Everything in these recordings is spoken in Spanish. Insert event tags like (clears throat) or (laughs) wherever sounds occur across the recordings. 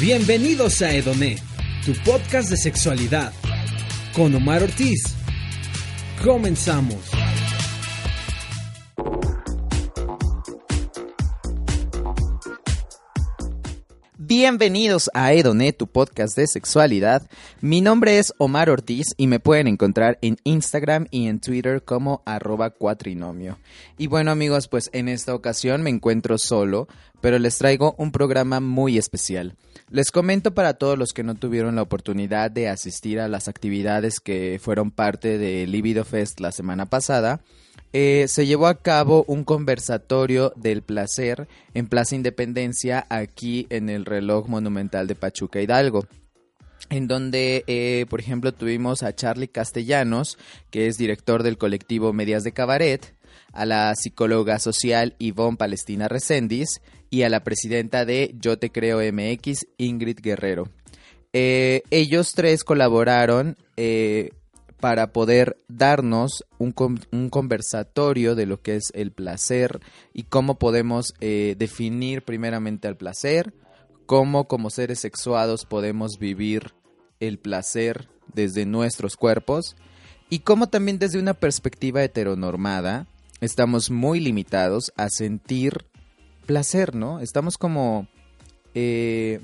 Bienvenidos a Edoné, tu podcast de sexualidad, con Omar Ortiz. Comenzamos. Bienvenidos a Edoné, tu podcast de sexualidad. Mi nombre es Omar Ortiz y me pueden encontrar en Instagram y en Twitter como arroba cuatrinomio. Y bueno amigos, pues en esta ocasión me encuentro solo, pero les traigo un programa muy especial. Les comento para todos los que no tuvieron la oportunidad de asistir a las actividades que fueron parte de Libido Fest la semana pasada. Eh, se llevó a cabo un conversatorio del placer en Plaza Independencia aquí en el reloj monumental de Pachuca Hidalgo en donde, eh, por ejemplo, tuvimos a Charlie Castellanos, que es director del colectivo Medias de Cabaret, a la psicóloga social Ivonne Palestina Recendis y a la presidenta de Yo Te Creo MX, Ingrid Guerrero. Eh, ellos tres colaboraron para poder darnos un, conversatorio de lo que es el placer y cómo podemos eh, definir primeramente el placer, cómo como seres sexuados podemos vivir el placer desde nuestros cuerpos y cómo también desde una perspectiva heteronormada estamos muy limitados a sentir placer, ¿no? Estamos como eh,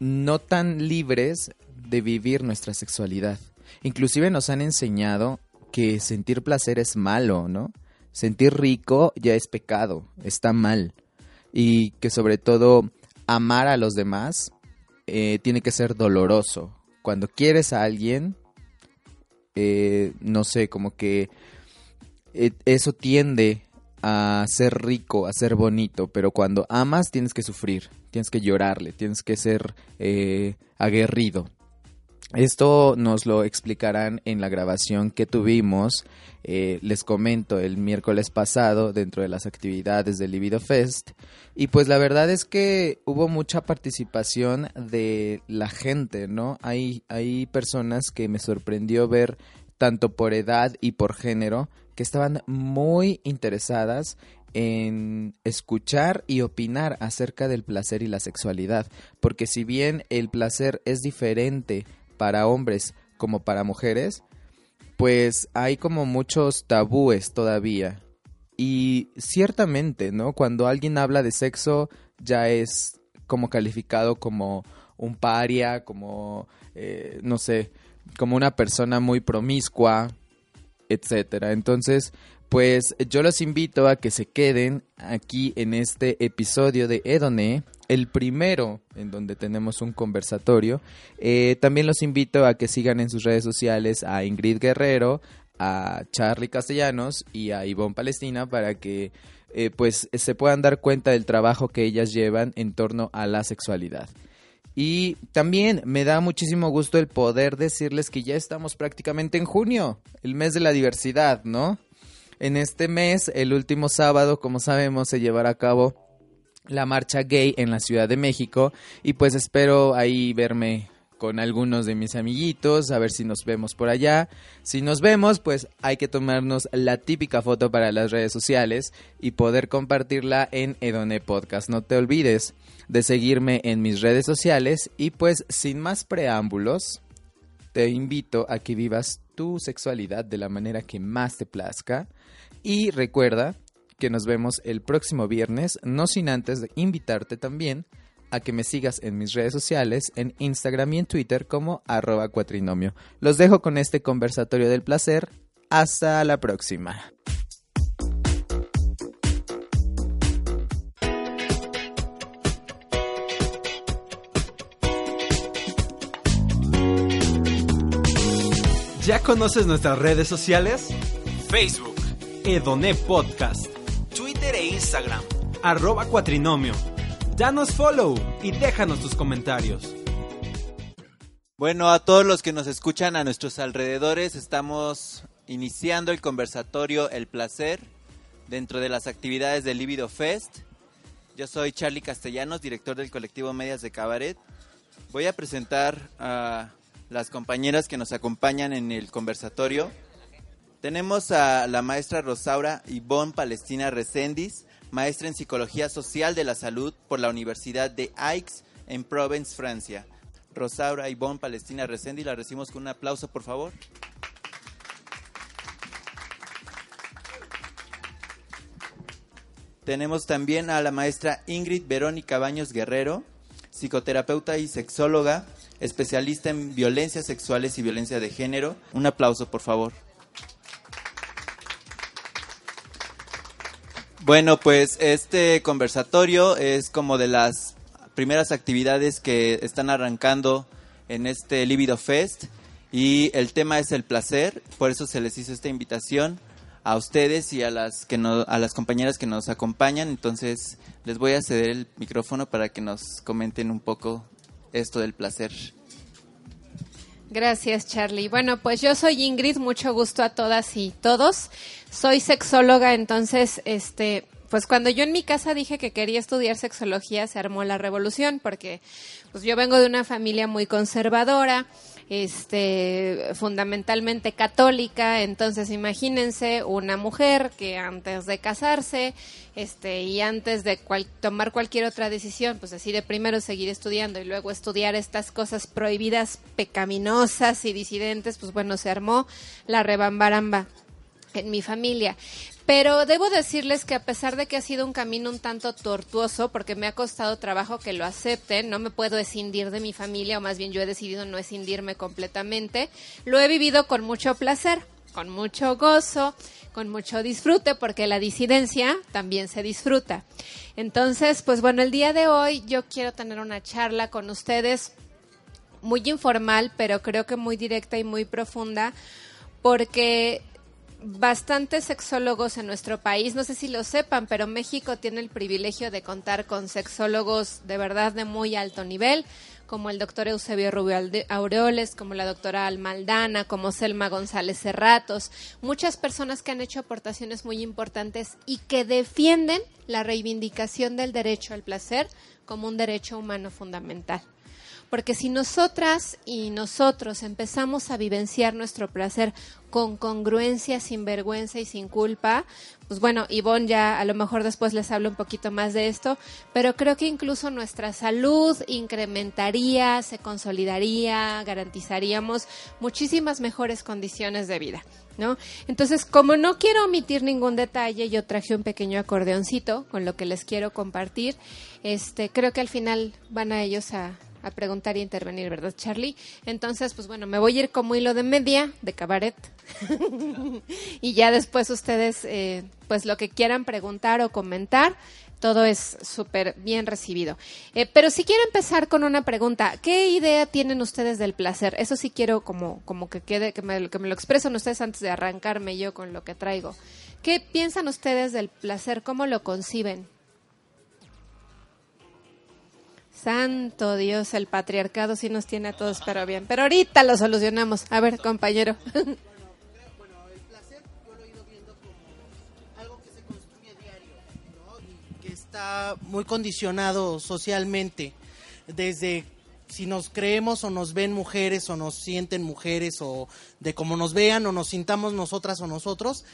no tan libres de vivir nuestra sexualidad. Inclusive nos han enseñado que sentir placer es malo, ¿no? Sentir rico ya es pecado, está mal. Y que sobre todo amar a los demás eh, tiene que ser doloroso. Cuando quieres a alguien, eh, no sé, como que eso tiende a ser rico, a ser bonito, pero cuando amas tienes que sufrir, tienes que llorarle, tienes que ser eh, aguerrido. Esto nos lo explicarán en la grabación que tuvimos, eh, les comento, el miércoles pasado dentro de las actividades del Libido Fest. Y pues la verdad es que hubo mucha participación de la gente, ¿no? Hay, hay personas que me sorprendió ver tanto por edad y por género que estaban muy interesadas en escuchar y opinar acerca del placer y la sexualidad, porque si bien el placer es diferente para hombres como para mujeres, pues hay como muchos tabúes todavía. Y ciertamente, ¿no? Cuando alguien habla de sexo ya es como calificado como un paria, como, eh, no sé, como una persona muy promiscua, etcétera. Entonces, pues yo los invito a que se queden aquí en este episodio de Edone, el primero en donde tenemos un conversatorio. Eh, también los invito a que sigan en sus redes sociales a Ingrid Guerrero, a Charlie Castellanos y a Ivonne Palestina para que eh, pues se puedan dar cuenta del trabajo que ellas llevan en torno a la sexualidad. Y también me da muchísimo gusto el poder decirles que ya estamos prácticamente en junio, el mes de la diversidad, ¿no? En este mes, el último sábado, como sabemos, se llevará a cabo la marcha gay en la Ciudad de México y pues espero ahí verme con algunos de mis amiguitos, a ver si nos vemos por allá. Si nos vemos, pues hay que tomarnos la típica foto para las redes sociales y poder compartirla en Edone Podcast. No te olvides de seguirme en mis redes sociales y pues sin más preámbulos, te invito a que vivas tu sexualidad de la manera que más te plazca y recuerda que nos vemos el próximo viernes, no sin antes de invitarte también a que me sigas en mis redes sociales, en Instagram y en Twitter como arroba cuatrinomio. Los dejo con este conversatorio del placer. Hasta la próxima. ¿Ya conoces nuestras redes sociales? Facebook, Edone Podcast, Twitter e Instagram, arroba cuatrinomio Danos follow y déjanos tus comentarios. Bueno, a todos los que nos escuchan a nuestros alrededores, estamos iniciando el conversatorio El Placer dentro de las actividades del Libido Fest. Yo soy Charlie Castellanos, director del colectivo Medias de Cabaret. Voy a presentar a las compañeras que nos acompañan en el conversatorio. Tenemos a la maestra Rosaura Ivonne Palestina Recendis, maestra en Psicología Social de la Salud por la Universidad de Aix en Provence, Francia. Rosaura Ivonne Palestina Recendis, la recibimos con un aplauso, por favor. Tenemos también a la maestra Ingrid Verónica Baños Guerrero, psicoterapeuta y sexóloga, especialista en violencias sexuales y violencia de género. Un aplauso, por favor. Bueno, pues este conversatorio es como de las primeras actividades que están arrancando en este Libido Fest y el tema es el placer, por eso se les hizo esta invitación a ustedes y a las que a las compañeras que nos acompañan. Entonces les voy a ceder el micrófono para que nos comenten un poco esto del placer. Gracias, Charlie. Bueno, pues yo soy Ingrid, mucho gusto a todas y todos. Soy sexóloga, entonces, este, pues cuando yo en mi casa dije que quería estudiar sexología, se armó la revolución, porque pues yo vengo de una familia muy conservadora este, fundamentalmente católica, entonces imagínense una mujer que antes de casarse, este, y antes de tomar cualquier otra decisión, pues decide primero seguir estudiando y luego estudiar estas cosas prohibidas, pecaminosas y disidentes, pues bueno, se armó la rebambaramba en mi familia. Pero debo decirles que a pesar de que ha sido un camino un tanto tortuoso, porque me ha costado trabajo que lo acepten, no me puedo escindir de mi familia, o más bien yo he decidido no escindirme completamente, lo he vivido con mucho placer, con mucho gozo, con mucho disfrute, porque la disidencia también se disfruta. Entonces, pues bueno, el día de hoy yo quiero tener una charla con ustedes muy informal, pero creo que muy directa y muy profunda, porque bastantes sexólogos en nuestro país. No sé si lo sepan, pero México tiene el privilegio de contar con sexólogos de verdad de muy alto nivel, como el doctor Eusebio Rubio Aureoles, como la doctora Almaldana, como Selma González Cerratos, muchas personas que han hecho aportaciones muy importantes y que defienden la reivindicación del derecho al placer como un derecho humano fundamental. Porque si nosotras y nosotros empezamos a vivenciar nuestro placer con congruencia, sin vergüenza y sin culpa, pues bueno, Ivonne ya a lo mejor después les hablo un poquito más de esto, pero creo que incluso nuestra salud incrementaría, se consolidaría, garantizaríamos muchísimas mejores condiciones de vida. ¿No? Entonces, como no quiero omitir ningún detalle, yo traje un pequeño acordeoncito con lo que les quiero compartir. Este, creo que al final van a ellos a, a preguntar y intervenir, ¿verdad, Charlie? Entonces, pues bueno, me voy a ir como hilo de media de cabaret. (laughs) y ya después ustedes, eh, pues lo que quieran preguntar o comentar, todo es súper bien recibido. Eh, pero si quiero empezar con una pregunta, ¿qué idea tienen ustedes del placer? Eso sí quiero como, como que quede, que me, que me lo expresen ustedes antes de arrancarme yo con lo que traigo. ¿Qué piensan ustedes del placer? ¿Cómo lo conciben? Santo Dios, el patriarcado sí nos tiene a todos pero bien. Pero ahorita lo solucionamos. A ver, compañero. Está muy condicionado socialmente. Desde si nos creemos o nos ven mujeres o nos sienten mujeres o de cómo nos vean o nos sintamos nosotras o nosotros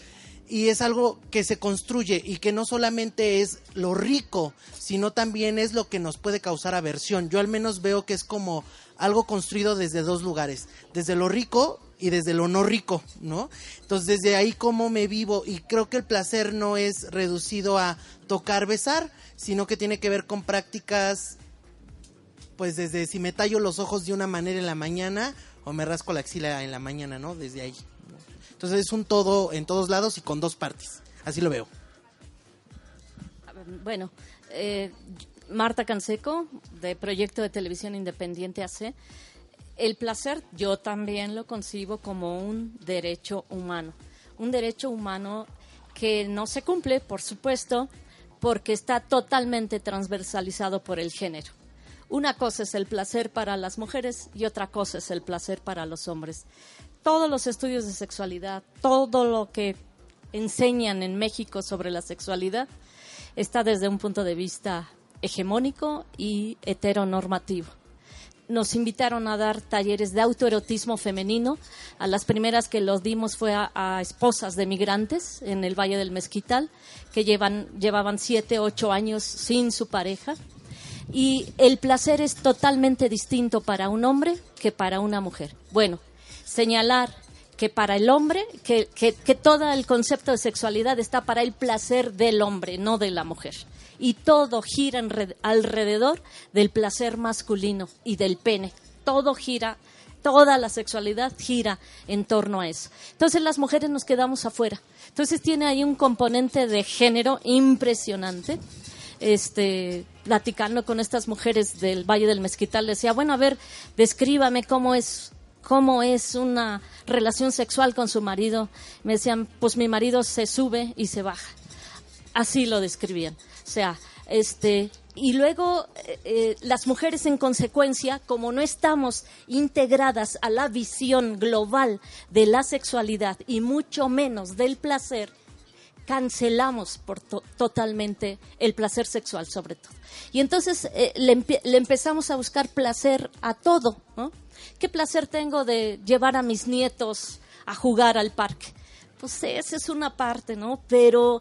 y es algo que se construye y que no solamente es lo rico, sino también es lo que nos puede causar aversión. Yo al menos veo que es como algo construido desde dos lugares, desde lo rico y desde lo no rico, ¿no? Entonces desde ahí cómo me vivo y creo que el placer no es reducido a tocar, besar, sino que tiene que ver con prácticas, pues desde si me tallo los ojos de una manera en la mañana o me rasco la axila en la mañana, ¿no? Desde ahí. Entonces es un todo en todos lados y con dos partes. Así lo veo. Bueno, eh, Marta Canseco, de Proyecto de Televisión Independiente AC. El placer yo también lo concibo como un derecho humano. Un derecho humano que no se cumple, por supuesto, porque está totalmente transversalizado por el género. Una cosa es el placer para las mujeres y otra cosa es el placer para los hombres. Todos los estudios de sexualidad, todo lo que enseñan en México sobre la sexualidad está desde un punto de vista hegemónico y heteronormativo nos invitaron a dar talleres de autoerotismo femenino. A las primeras que los dimos fue a, esposas de migrantes en el Valle del Mezquital, que llevan, llevaban siete, ocho años sin su pareja. Y el placer es totalmente distinto para un hombre que para una mujer. Bueno, señalar que para el hombre, que, que todo el concepto de sexualidad está para el placer del hombre, no de la mujer y todo gira alrededor del placer masculino y del pene. Todo gira, toda la sexualidad gira en torno a eso. Entonces las mujeres nos quedamos afuera. Entonces tiene ahí un componente de género impresionante. Este, platicando con estas mujeres del Valle del Mezquital, decía, bueno, a ver, descríbame cómo es cómo es una relación sexual con su marido. Me decían, pues mi marido se sube y se baja. Así lo describían. O sea, este, y luego eh, eh, las mujeres en consecuencia, como no estamos integradas a la visión global de la sexualidad y mucho menos del placer, cancelamos por totalmente el placer sexual sobre todo. Y entonces eh, le, le, empezamos a buscar placer a todo. ¿no? ¿Qué placer tengo de llevar a mis nietos a jugar al parque? Pues esa es una parte, ¿no? Pero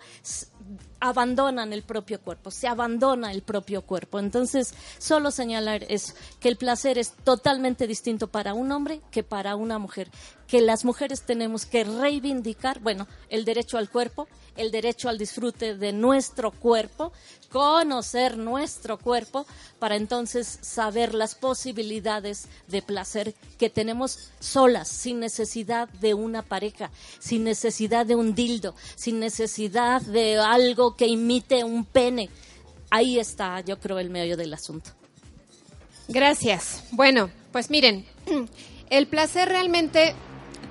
abandonan el propio cuerpo, se abandona el propio cuerpo. Entonces, solo señalar es que el placer es totalmente distinto para un hombre que para una mujer, que las mujeres tenemos que reivindicar, bueno, el derecho al cuerpo, el derecho al disfrute de nuestro cuerpo, conocer nuestro cuerpo para entonces saber las posibilidades de placer que tenemos solas, sin necesidad de una pareja, sin necesidad de un dildo, sin necesidad de algo que imite un pene. Ahí está, yo creo, el medio del asunto. Gracias. Bueno, pues miren, (clears throat) el placer realmente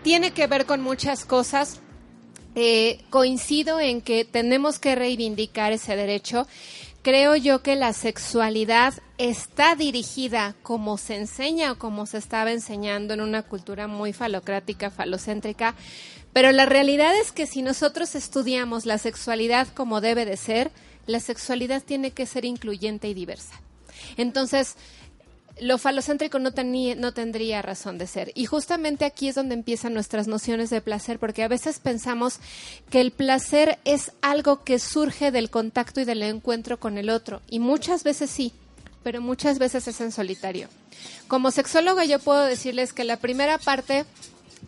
tiene que ver con muchas cosas eh, coincido en que tenemos que reivindicar ese derecho. Creo yo que la sexualidad está dirigida como se enseña o como se estaba enseñando en una cultura muy falocrática, falocéntrica, pero la realidad es que si nosotros estudiamos la sexualidad como debe de ser, la sexualidad tiene que ser incluyente y diversa. Entonces, lo falocéntrico no, no tendría razón de ser. Y justamente aquí es donde empiezan nuestras nociones de placer, porque a veces pensamos que el placer es algo que surge del contacto y del encuentro con el otro. Y muchas veces sí, pero muchas veces es en solitario. Como sexóloga yo puedo decirles que la primera parte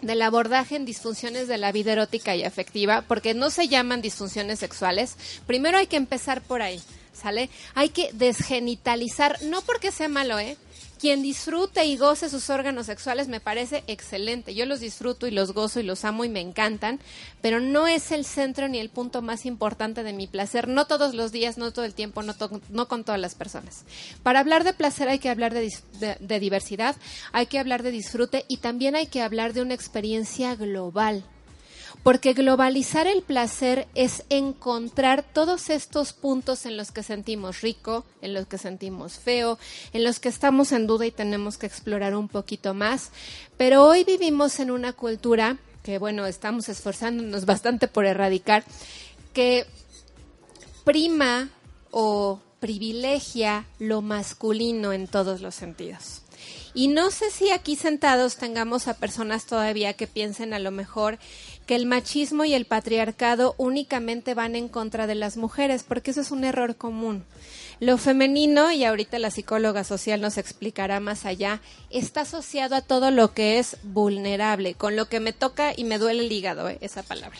del abordaje en disfunciones de la vida erótica y afectiva, porque no se llaman disfunciones sexuales, primero hay que empezar por ahí, ¿sale? Hay que desgenitalizar, no porque sea malo, ¿eh? Quien disfrute y goce sus órganos sexuales me parece excelente. Yo los disfruto y los gozo y los amo y me encantan, pero no es el centro ni el punto más importante de mi placer. No todos los días, no todo el tiempo, no, no con todas las personas. Para hablar de placer hay que hablar de, de diversidad, hay que hablar de disfrute y también hay que hablar de una experiencia global porque globalizar el placer es encontrar todos estos puntos en los que sentimos rico, en los que sentimos feo, en los que estamos en duda y tenemos que explorar un poquito más. Pero hoy vivimos en una cultura que, bueno, estamos esforzándonos (laughs) bastante por erradicar, que prima o privilegia lo masculino en todos los sentidos. Y no sé si aquí sentados tengamos a personas todavía que piensen a lo mejor que el machismo y el patriarcado únicamente van en contra de las mujeres, porque eso es un error común. Lo femenino, y ahorita la psicóloga social nos explicará más allá, está asociado a todo lo que es vulnerable, con lo que me toca y me duele el hígado, ¿eh? esa palabra.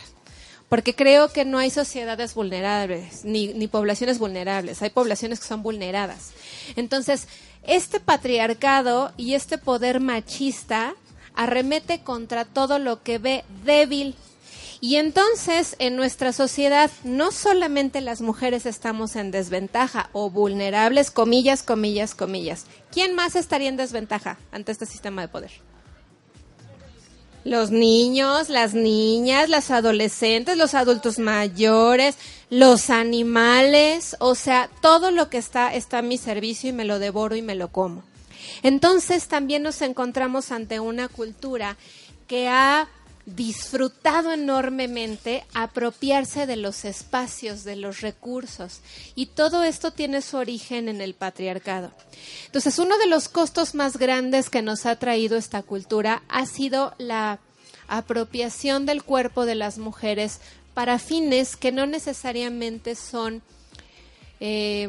Porque creo que no hay sociedades vulnerables, ni, poblaciones vulnerables, hay poblaciones que son vulneradas. Entonces, este patriarcado y este poder machista arremete contra todo lo que ve débil. Y entonces en nuestra sociedad no solamente las mujeres estamos en desventaja o vulnerables, comillas, comillas, comillas. ¿Quién más estaría en desventaja ante este sistema de poder? Los niños, las niñas, las adolescentes, los adultos mayores, los animales, o sea, todo lo que está está a mi servicio y me lo devoro y me lo como. Entonces también nos encontramos ante una cultura que ha disfrutado enormemente apropiarse de los espacios, de los recursos. Y todo esto tiene su origen en el patriarcado. Entonces, uno de los costos más grandes que nos ha traído esta cultura ha sido la apropiación del cuerpo de las mujeres para fines que no necesariamente son eh,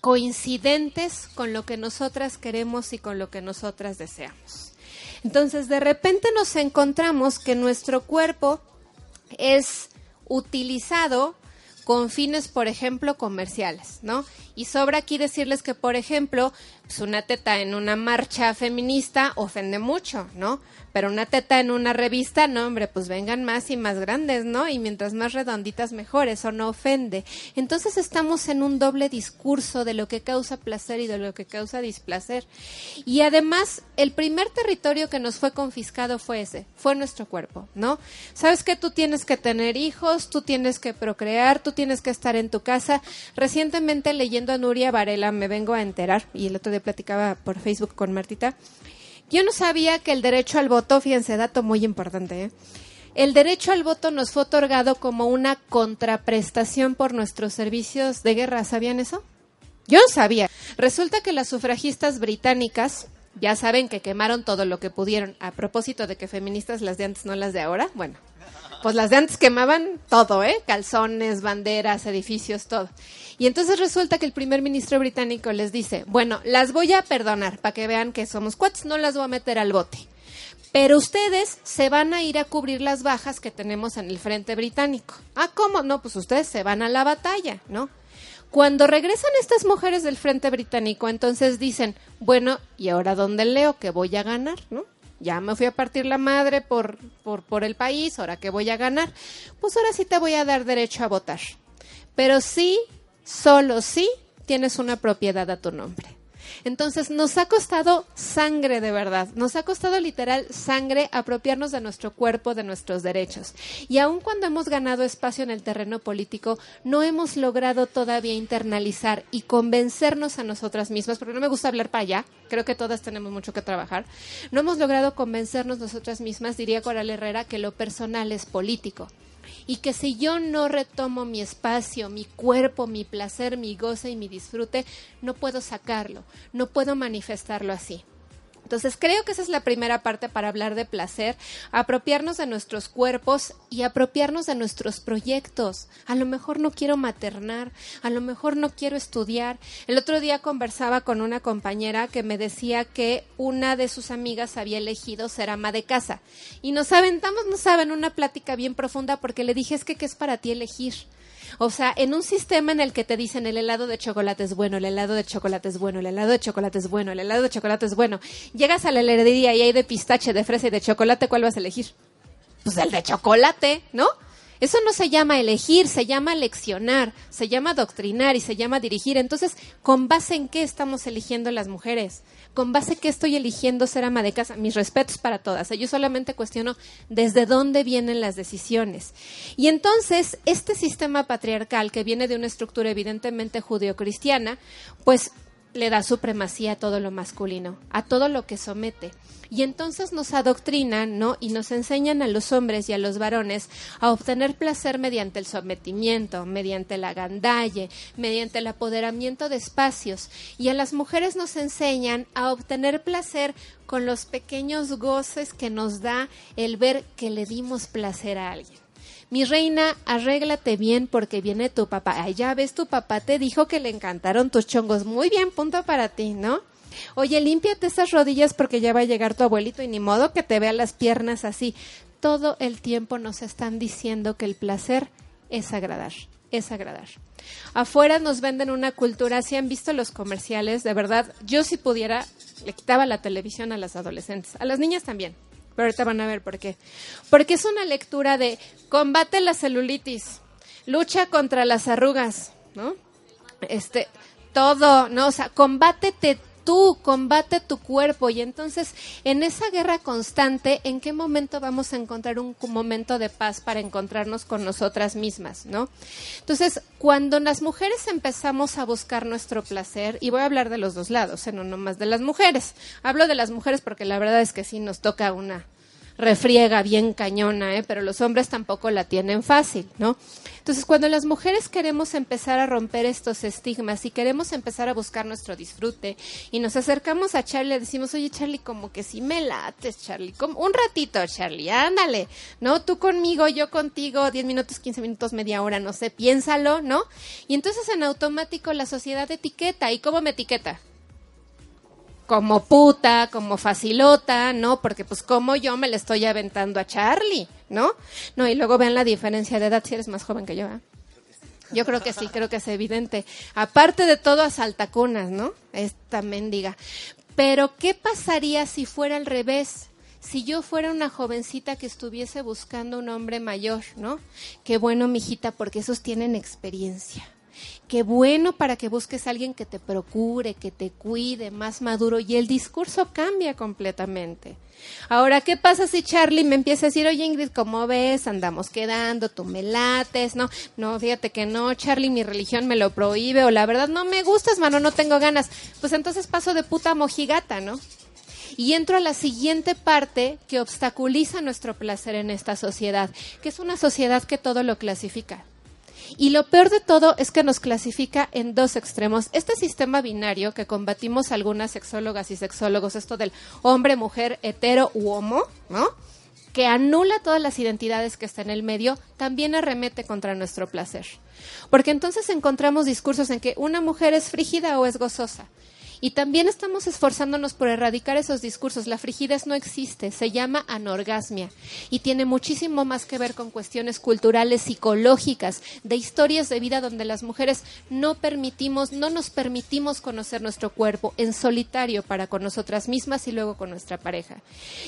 coincidentes con lo que nosotras queremos y con lo que nosotras deseamos. Entonces, de repente nos encontramos que nuestro cuerpo es utilizado con fines, por ejemplo, comerciales, ¿no? Y sobra aquí decirles que, por ejemplo, pues una teta en una marcha feminista ofende mucho, ¿no? Pero una teta en una revista, no, hombre, pues vengan más y más grandes, ¿no? Y mientras más redonditas, mejor, eso no ofende. Entonces estamos en un doble discurso de lo que causa placer y de lo que causa displacer. Y además, el primer territorio que nos fue confiscado fue ese, fue nuestro cuerpo, ¿no? Sabes que tú tienes que tener hijos, tú tienes que procrear, tú tienes que estar en tu casa. Recientemente leyendo a Nuria Varela me vengo a enterar, y el otro día platicaba por Facebook con Martita, yo no sabía que el derecho al voto, fíjense, dato muy importante, ¿eh? el derecho al voto nos fue otorgado como una contraprestación por nuestros servicios de guerra. ¿Sabían eso? Yo no sabía. Resulta que las sufragistas británicas, ya saben que quemaron todo lo que pudieron, a propósito de que feministas las de antes, no las de ahora, bueno, pues las de antes quemaban todo, ¿eh? Calzones, banderas, edificios, todo. Y entonces resulta que el primer ministro británico les dice, bueno, las voy a perdonar para que vean que somos cuates, no las voy a meter al bote. Pero ustedes se van a ir a cubrir las bajas que tenemos en el frente británico. Ah, ¿cómo? No, pues ustedes se van a la batalla, ¿no? Cuando regresan estas mujeres del frente británico, entonces dicen, bueno, ¿y ahora dónde leo que voy a ganar, no? Ya me fui a partir la madre por, por, por el país, ahora que voy a ganar. Pues ahora sí te voy a dar derecho a votar. Pero sí solo si tienes una propiedad a tu nombre. Entonces nos ha costado sangre de verdad, nos ha costado literal sangre apropiarnos de nuestro cuerpo, de nuestros derechos. Y aun cuando hemos ganado espacio en el terreno político, no hemos logrado todavía internalizar y convencernos a nosotras mismas, porque no me gusta hablar para allá, creo que todas tenemos mucho que trabajar, no hemos logrado convencernos nosotras mismas, diría Coral Herrera, que lo personal es político y que si yo no retomo mi espacio, mi cuerpo, mi placer, mi goce y mi disfrute, no puedo sacarlo, no puedo manifestarlo así. Entonces creo que esa es la primera parte para hablar de placer, apropiarnos de nuestros cuerpos y apropiarnos de nuestros proyectos. A lo mejor no quiero maternar, a lo mejor no quiero estudiar. El otro día conversaba con una compañera que me decía que una de sus amigas había elegido ser ama de casa. Y nos aventamos, no saben, una plática bien profunda porque le dije es que qué es para ti elegir. O sea, en un sistema en el que te dicen el helado de chocolate es bueno, el helado de chocolate es bueno, el helado de chocolate es bueno, el helado de chocolate es bueno, llegas a la heladería y hay de pistache, de fresa y de chocolate, ¿cuál vas a elegir? Pues el de chocolate, ¿no? Eso no se llama elegir, se llama leccionar, se llama doctrinar y se llama dirigir. Entonces, ¿con base en qué estamos eligiendo las mujeres? ¿Con base en qué estoy eligiendo ser ama de casa? Mis respetos para todas. Yo solamente cuestiono desde dónde vienen las decisiones. Y entonces, este sistema patriarcal que viene de una estructura evidentemente judeocristiana, pues le da supremacía a todo lo masculino, a todo lo que somete. Y entonces nos adoctrinan, ¿no? Y nos enseñan a los hombres y a los varones a obtener placer mediante el sometimiento, mediante la gandalle, mediante el apoderamiento de espacios. Y a las mujeres nos enseñan a obtener placer con los pequeños goces que nos da el ver que le dimos placer a alguien. Mi reina, arréglate bien porque viene tu papá. Ay, ya ves, tu papá te dijo que le encantaron tus chongos. Muy bien, punto para ti, ¿no? Oye, límpiate esas rodillas porque ya va a llegar tu abuelito y ni modo que te vea las piernas así. Todo el tiempo nos están diciendo que el placer es agradar, es agradar. Afuera nos venden una cultura, si han visto los comerciales, de verdad, yo si pudiera, le quitaba la televisión a las adolescentes, a las niñas también, pero ahorita van a ver por qué. Porque es una lectura de combate la celulitis, lucha contra las arrugas, ¿no? Este, todo, ¿no? O sea, combátete tú, combate tu cuerpo. Y entonces, en esa guerra constante, ¿en qué momento vamos a encontrar un momento de paz para encontrarnos con nosotras mismas, no? Entonces, cuando las mujeres empezamos a buscar nuestro placer, y voy a hablar de los dos lados, ¿eh? no nomás de las mujeres, hablo de las mujeres porque la verdad es que sí nos toca una refriega bien cañona, ¿eh? pero los hombres tampoco la tienen fácil, ¿no? Entonces, cuando las mujeres queremos empezar a romper estos estigmas y queremos empezar a buscar nuestro disfrute y nos acercamos a Charlie, le decimos, oye Charlie, como que sí me lates, Charlie, como un ratito, Charlie, ándale, ¿no? Tú conmigo, yo contigo, 10 minutos, 15 minutos, media hora, no sé, piénsalo, ¿no? Y entonces en automático la sociedad etiqueta, ¿y cómo me etiqueta? Como puta, como facilota, ¿no? Porque pues como yo me le estoy aventando a Charlie, ¿no? No, y luego vean la diferencia de edad si eres más joven que yo, ¿eh? Yo creo que sí, creo que es evidente. Aparte de todo, a saltacunas, ¿no? Esta mendiga. Pero, ¿qué pasaría si fuera al revés? Si yo fuera una jovencita que estuviese buscando un hombre mayor, ¿no? Qué bueno, mijita, porque esos tienen experiencia Qué bueno para que busques a alguien que te procure, que te cuide, más maduro, y el discurso cambia completamente. Ahora, ¿qué pasa si Charlie me empieza a decir, oye Ingrid, ¿cómo ves? Andamos quedando, tú me lates, ¿no? No, fíjate que no, Charlie, mi religión me lo prohíbe, o la verdad no me gustas, mano, no tengo ganas. Pues entonces paso de puta mojigata, ¿no? Y entro a la siguiente parte que obstaculiza nuestro placer en esta sociedad, que es una sociedad que todo lo clasifica y lo peor de todo es que nos clasifica en dos extremos. Este sistema binario que combatimos algunas sexólogas y sexólogos, esto del hombre, mujer, hetero u homo, ¿no? que anula todas las identidades que están en el medio, también arremete contra nuestro placer. Porque entonces encontramos discursos en que una mujer es frígida o es gozosa, y también estamos esforzándonos por erradicar esos discursos. La frigidez no existe, se llama anorgasmia y tiene muchísimo más que ver con cuestiones culturales, psicológicas, de historias de vida donde las mujeres no permitimos, no nos permitimos conocer nuestro cuerpo en solitario para con nosotras mismas y luego con nuestra pareja.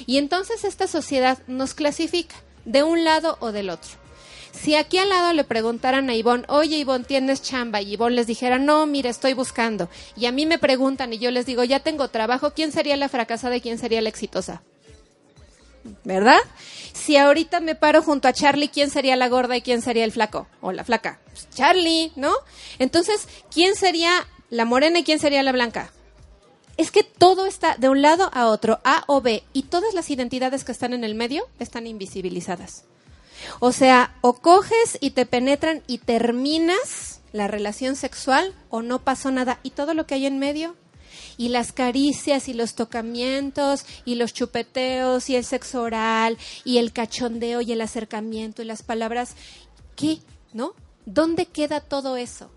Y entonces esta sociedad nos clasifica de un lado o del otro. Si aquí al lado le preguntaran a Ivonne, oye Ivonne, ¿tienes chamba? Y Ivonne les dijera, no, mire, estoy buscando. Y a mí me preguntan y yo les digo, ya tengo trabajo, ¿quién sería la fracasada y quién sería la exitosa? ¿Verdad? Si ahorita me paro junto a Charlie, ¿quién sería la gorda y quién sería el flaco? O la flaca. Pues Charlie, ¿no? Entonces, ¿quién sería la morena y quién sería la blanca? Es que todo está de un lado a otro, A o B, y todas las identidades que están en el medio están invisibilizadas. O sea, o coges y te penetran y terminas la relación sexual o no pasó nada. Y todo lo que hay en medio, y las caricias y los tocamientos y los chupeteos y el sexo oral y el cachondeo y el acercamiento y las palabras, ¿qué? ¿No? ¿Dónde queda todo eso?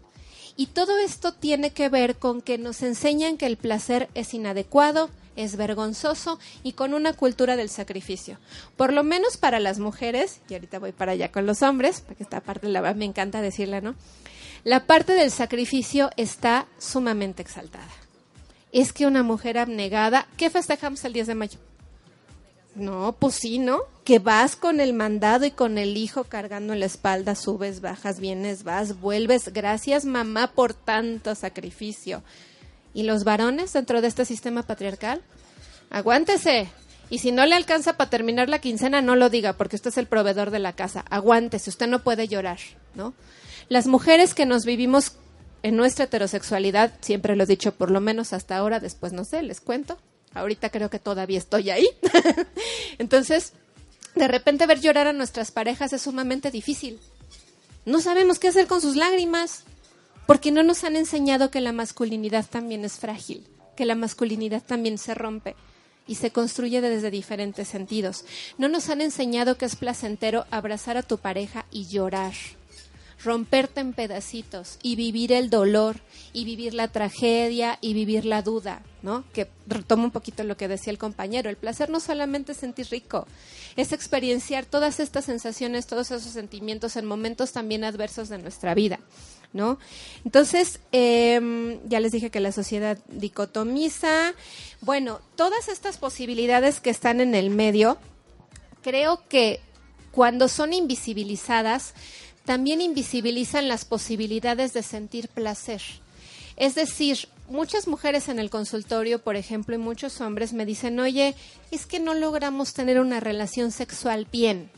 Y todo esto tiene que ver con que nos enseñan que el placer es inadecuado, es vergonzoso y con una cultura del sacrificio. Por lo menos para las mujeres, y ahorita voy para allá con los hombres, porque esta parte la me encanta decirla, ¿no? La parte del sacrificio está sumamente exaltada. Es que una mujer abnegada, ¿qué festejamos el 10 de mayo? No, pues sí, ¿no? Que vas con el mandado y con el hijo cargando en la espalda, subes, bajas, vienes, vas, vuelves. Gracias mamá por tanto sacrificio. ¿Y los varones dentro de este sistema patriarcal? Aguántese. Y si no le alcanza para terminar la quincena, no lo diga, porque usted es el proveedor de la casa. Aguántese, usted no puede llorar, ¿no? Las mujeres que nos vivimos en nuestra heterosexualidad, siempre lo he dicho, por lo menos hasta ahora, después no sé, les cuento. Ahorita creo que todavía estoy ahí. (laughs) Entonces, de repente ver llorar a nuestras parejas es sumamente difícil. No sabemos qué hacer con sus lágrimas. Porque no nos han enseñado que la masculinidad también es frágil, que la masculinidad también se rompe y se construye desde diferentes sentidos. No nos han enseñado que es placentero abrazar a tu pareja y llorar romperte en pedacitos y vivir el dolor y vivir la tragedia y vivir la duda, ¿no? Que retomo un poquito lo que decía el compañero, el placer no solamente es sentir rico, es experienciar todas estas sensaciones, todos esos sentimientos en momentos también adversos de nuestra vida, ¿no? Entonces, em, ya les dije que la sociedad dicotomiza, bueno, todas estas posibilidades que están en el medio, creo que cuando son invisibilizadas, también invisibilizan las posibilidades de sentir placer. Es decir, muchas mujeres en el consultorio, por ejemplo, y muchos hombres me dicen, oye, es que no logramos tener una relación sexual bien.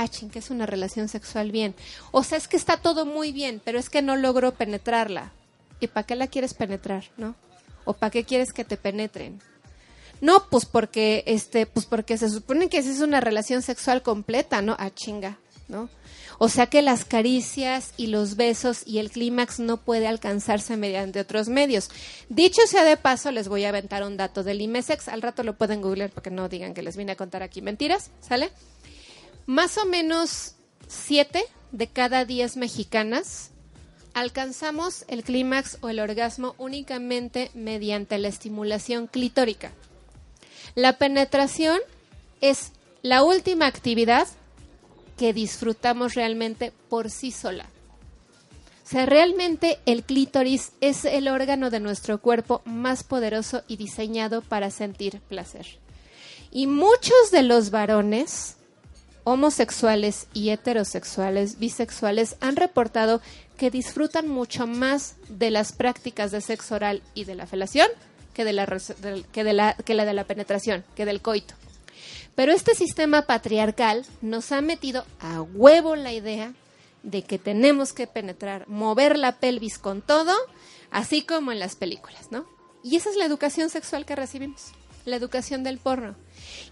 Ah, que es una relación sexual bien. O sea, es que está todo muy bien, pero es que no logro penetrarla. ¿Y para qué la quieres penetrar, no? ¿O para qué quieres que te penetren? No, pues porque, este, pues porque se supone que esa es una relación sexual completa, ¿no? Ah, chinga, ¿no? O sea que las caricias y los besos y el clímax no puede alcanzarse mediante otros medios. Dicho sea de paso, les voy a aventar un dato del IMESEX. Al rato lo pueden googlear para que no digan que les vine a contar aquí mentiras, ¿sale? Más o menos siete de cada diez mexicanas alcanzamos el clímax o el orgasmo únicamente mediante la estimulación clitórica. La penetración es la última actividad que disfrutamos realmente por sí sola. O sea, realmente el clítoris es el órgano de nuestro cuerpo más poderoso y diseñado para sentir placer. Y muchos de los varones homosexuales y heterosexuales, bisexuales, han reportado que disfrutan mucho más de las prácticas de sexo oral y de la felación que de la, que de la, que la de la penetración, que del coito. Pero este sistema patriarcal nos ha metido a huevo la idea de que tenemos que penetrar, mover la pelvis con todo, así como en las películas, ¿no? Y esa es la educación sexual que recibimos, la educación del porno.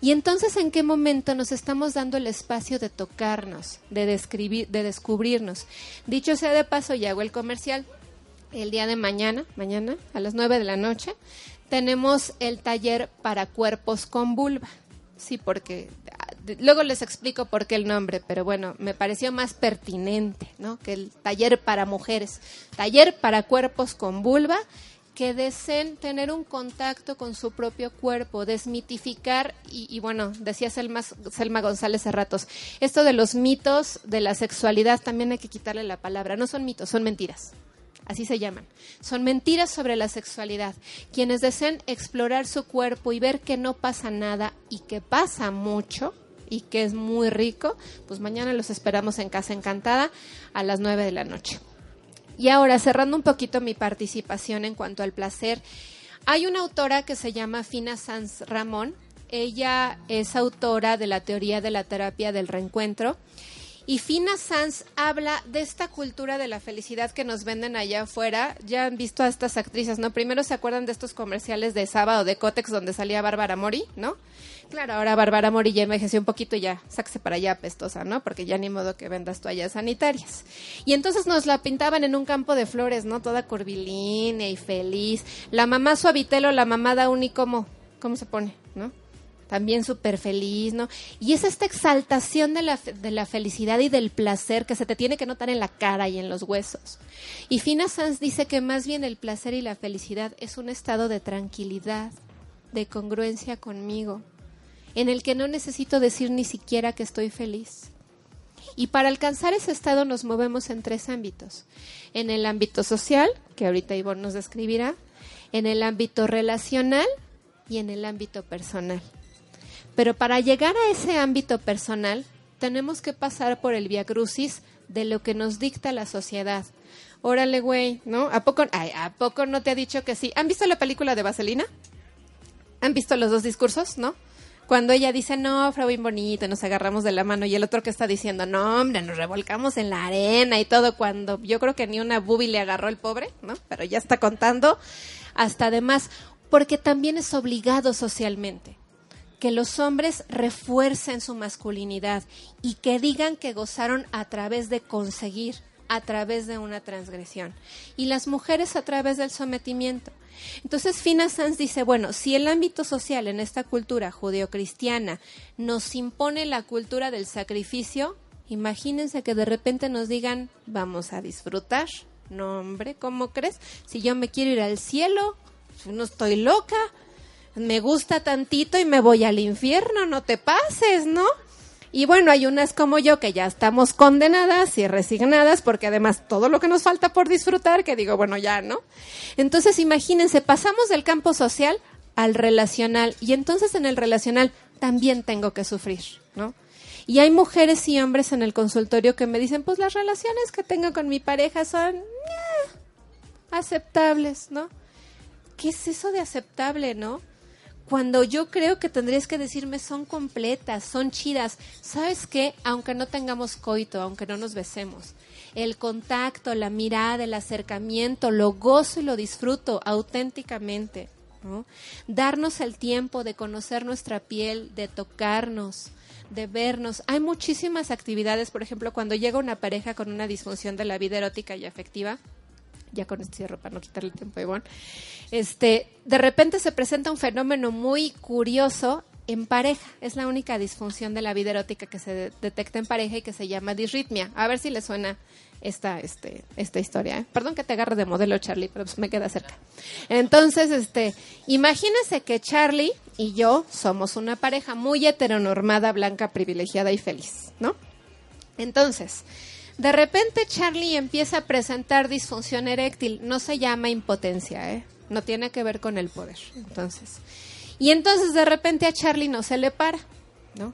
Y entonces, ¿en qué momento nos estamos dando el espacio de tocarnos, de, describir, de descubrirnos? Dicho sea de paso, ya hago el comercial, el día de mañana, mañana a las 9 de la noche, tenemos el taller para cuerpos con vulva. Sí, porque luego les explico por qué el nombre, pero bueno, me pareció más pertinente, ¿no? Que el taller para mujeres, taller para cuerpos con vulva que deseen tener un contacto con su propio cuerpo, desmitificar y, y bueno, decía Selma, Selma González hace ratos, esto de los mitos de la sexualidad también hay que quitarle la palabra, no son mitos, son mentiras así se llaman. Son mentiras sobre la sexualidad. Quienes deseen explorar su cuerpo y ver que no pasa nada y que pasa mucho y que es muy rico, pues mañana los esperamos en Casa Encantada a las 9 de la noche. Y ahora, cerrando un poquito mi participación en cuanto al placer, hay una autora que se llama Fina Sanz Ramón. Ella es autora de la teoría de la terapia del reencuentro y Fina Sanz habla de esta cultura de la felicidad que nos venden allá afuera. Ya han visto a estas actrices, ¿no? Primero se acuerdan de estos comerciales de Sábado de Cotex donde salía Bárbara Mori, ¿no? Claro, ahora Bárbara Mori ya envejeció un poquito y ya, sáquese para allá pestosa, ¿no? Porque ya ni modo que vendas toallas sanitarias. Y entonces nos la pintaban en un campo de flores, ¿no? Toda curvilínea y feliz. La mamá suavitelo, la mamá da un cómo, ¿cómo se pone, no? también súper feliz, ¿no? Y es esta exaltación de la, de la felicidad y del placer que se te tiene que notar en la cara y en los huesos. Y Fina Sanz dice que más bien el placer y la felicidad es un estado de tranquilidad, de congruencia conmigo, en el que no necesito decir ni siquiera que estoy feliz. Y para alcanzar ese estado nos movemos en tres ámbitos. En el ámbito social, que ahorita Ivonne nos describirá, en el ámbito relacional y en el ámbito personal. Pero para llegar a ese ámbito personal, tenemos que pasar por el crucis de lo que nos dicta la sociedad. Órale, güey, ¿no? ¿A poco, ¿A poco no te ha dicho que sí? ¿Han visto la película de Vaselina? ¿Han visto los dos discursos, no? Cuando ella dice, no, fue bien bonito, nos agarramos de la mano, y el otro que está diciendo, no, hombre, nos revolcamos en la arena y todo, cuando yo creo que ni una bubi le agarró el pobre, ¿no? Pero ya está contando hasta además, porque también es obligado socialmente que los hombres refuercen su masculinidad y que digan que gozaron a través de conseguir, a través de una transgresión, y las mujeres a través del sometimiento. Entonces Fina Sanz dice, bueno, si el ámbito social en esta cultura judeocristiana nos impone la cultura del sacrificio, imagínense que de repente nos digan, vamos a disfrutar. No, hombre, ¿cómo crees? Si yo me quiero ir al cielo, no estoy loca, me gusta tantito y me voy al infierno, no te pases, ¿no? Y bueno, hay unas como yo que ya estamos condenadas y resignadas porque además todo lo que nos falta por disfrutar, que digo, bueno, ya, ¿no? Entonces imagínense, pasamos del campo social al relacional y entonces en el relacional también tengo que sufrir, ¿no? Y hay mujeres y hombres en el consultorio que me dicen, pues las relaciones que tengo con mi pareja son aceptables, ¿no? ¿qué es eso de aceptable, no? Cuando yo creo que tendrías que decirme son completas, son chidas. ¿Sabes qué? Aunque no tengamos coito, aunque no nos besemos, el contacto, la mirada, el acercamiento, lo gozo y lo disfruto auténticamente. ¿no? Darnos el tiempo de conocer nuestra piel, de tocarnos, de vernos. Hay muchísimas actividades, por ejemplo, cuando llega una pareja con una disfunción de la vida erótica y afectiva, ya con este cierro para no quitarle tiempo a Ivonne, este, de repente se presenta un fenómeno muy curioso en pareja. Es la única disfunción de la vida erótica que se de- detecta en pareja y que se llama disritmia. A ver si le suena esta, este, esta historia. ¿eh? Perdón que te agarre de modelo, Charlie, pero pues me queda cerca. Entonces, este, que Charlie y yo somos una pareja muy heteronormada, blanca, privilegiada y feliz, ¿no? Entonces, de repente Charlie empieza a presentar disfunción eréctil. No se llama impotencia, ¿eh? No tiene que ver con el poder. Entonces, y entonces de repente a Charlie no se le para, ¿no?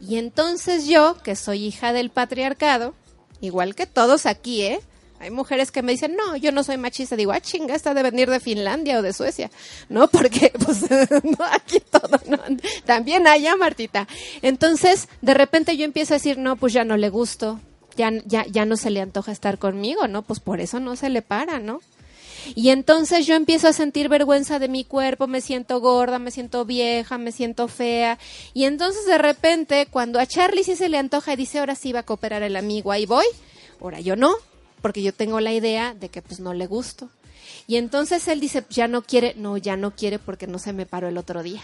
Y entonces yo, que soy hija del patriarcado, igual que todos aquí, ¿eh? Hay mujeres que me dicen, no, yo no soy machista. Digo, ah, chinga, esta de venir de Finlandia o de Suecia, ¿no? (laughs) Porque, pues, (laughs) no, aquí todo, no. También allá, Martita. Entonces, de repente yo empiezo a decir, no, pues ya no le gusto, ya, ya, ya no se le antoja estar conmigo, ¿no? Pues por eso no se le para, ¿no? Y entonces yo empiezo a sentir vergüenza de mi cuerpo, me siento gorda, me siento vieja, me siento fea. Y entonces de repente, cuando a Charlie sí se le antoja y dice, ahora sí va a cooperar el amigo, ahí voy, ahora yo no, porque yo tengo la idea de que pues no le gusto. Y entonces él dice, ya no quiere, no, ya no quiere porque no se me paró el otro día.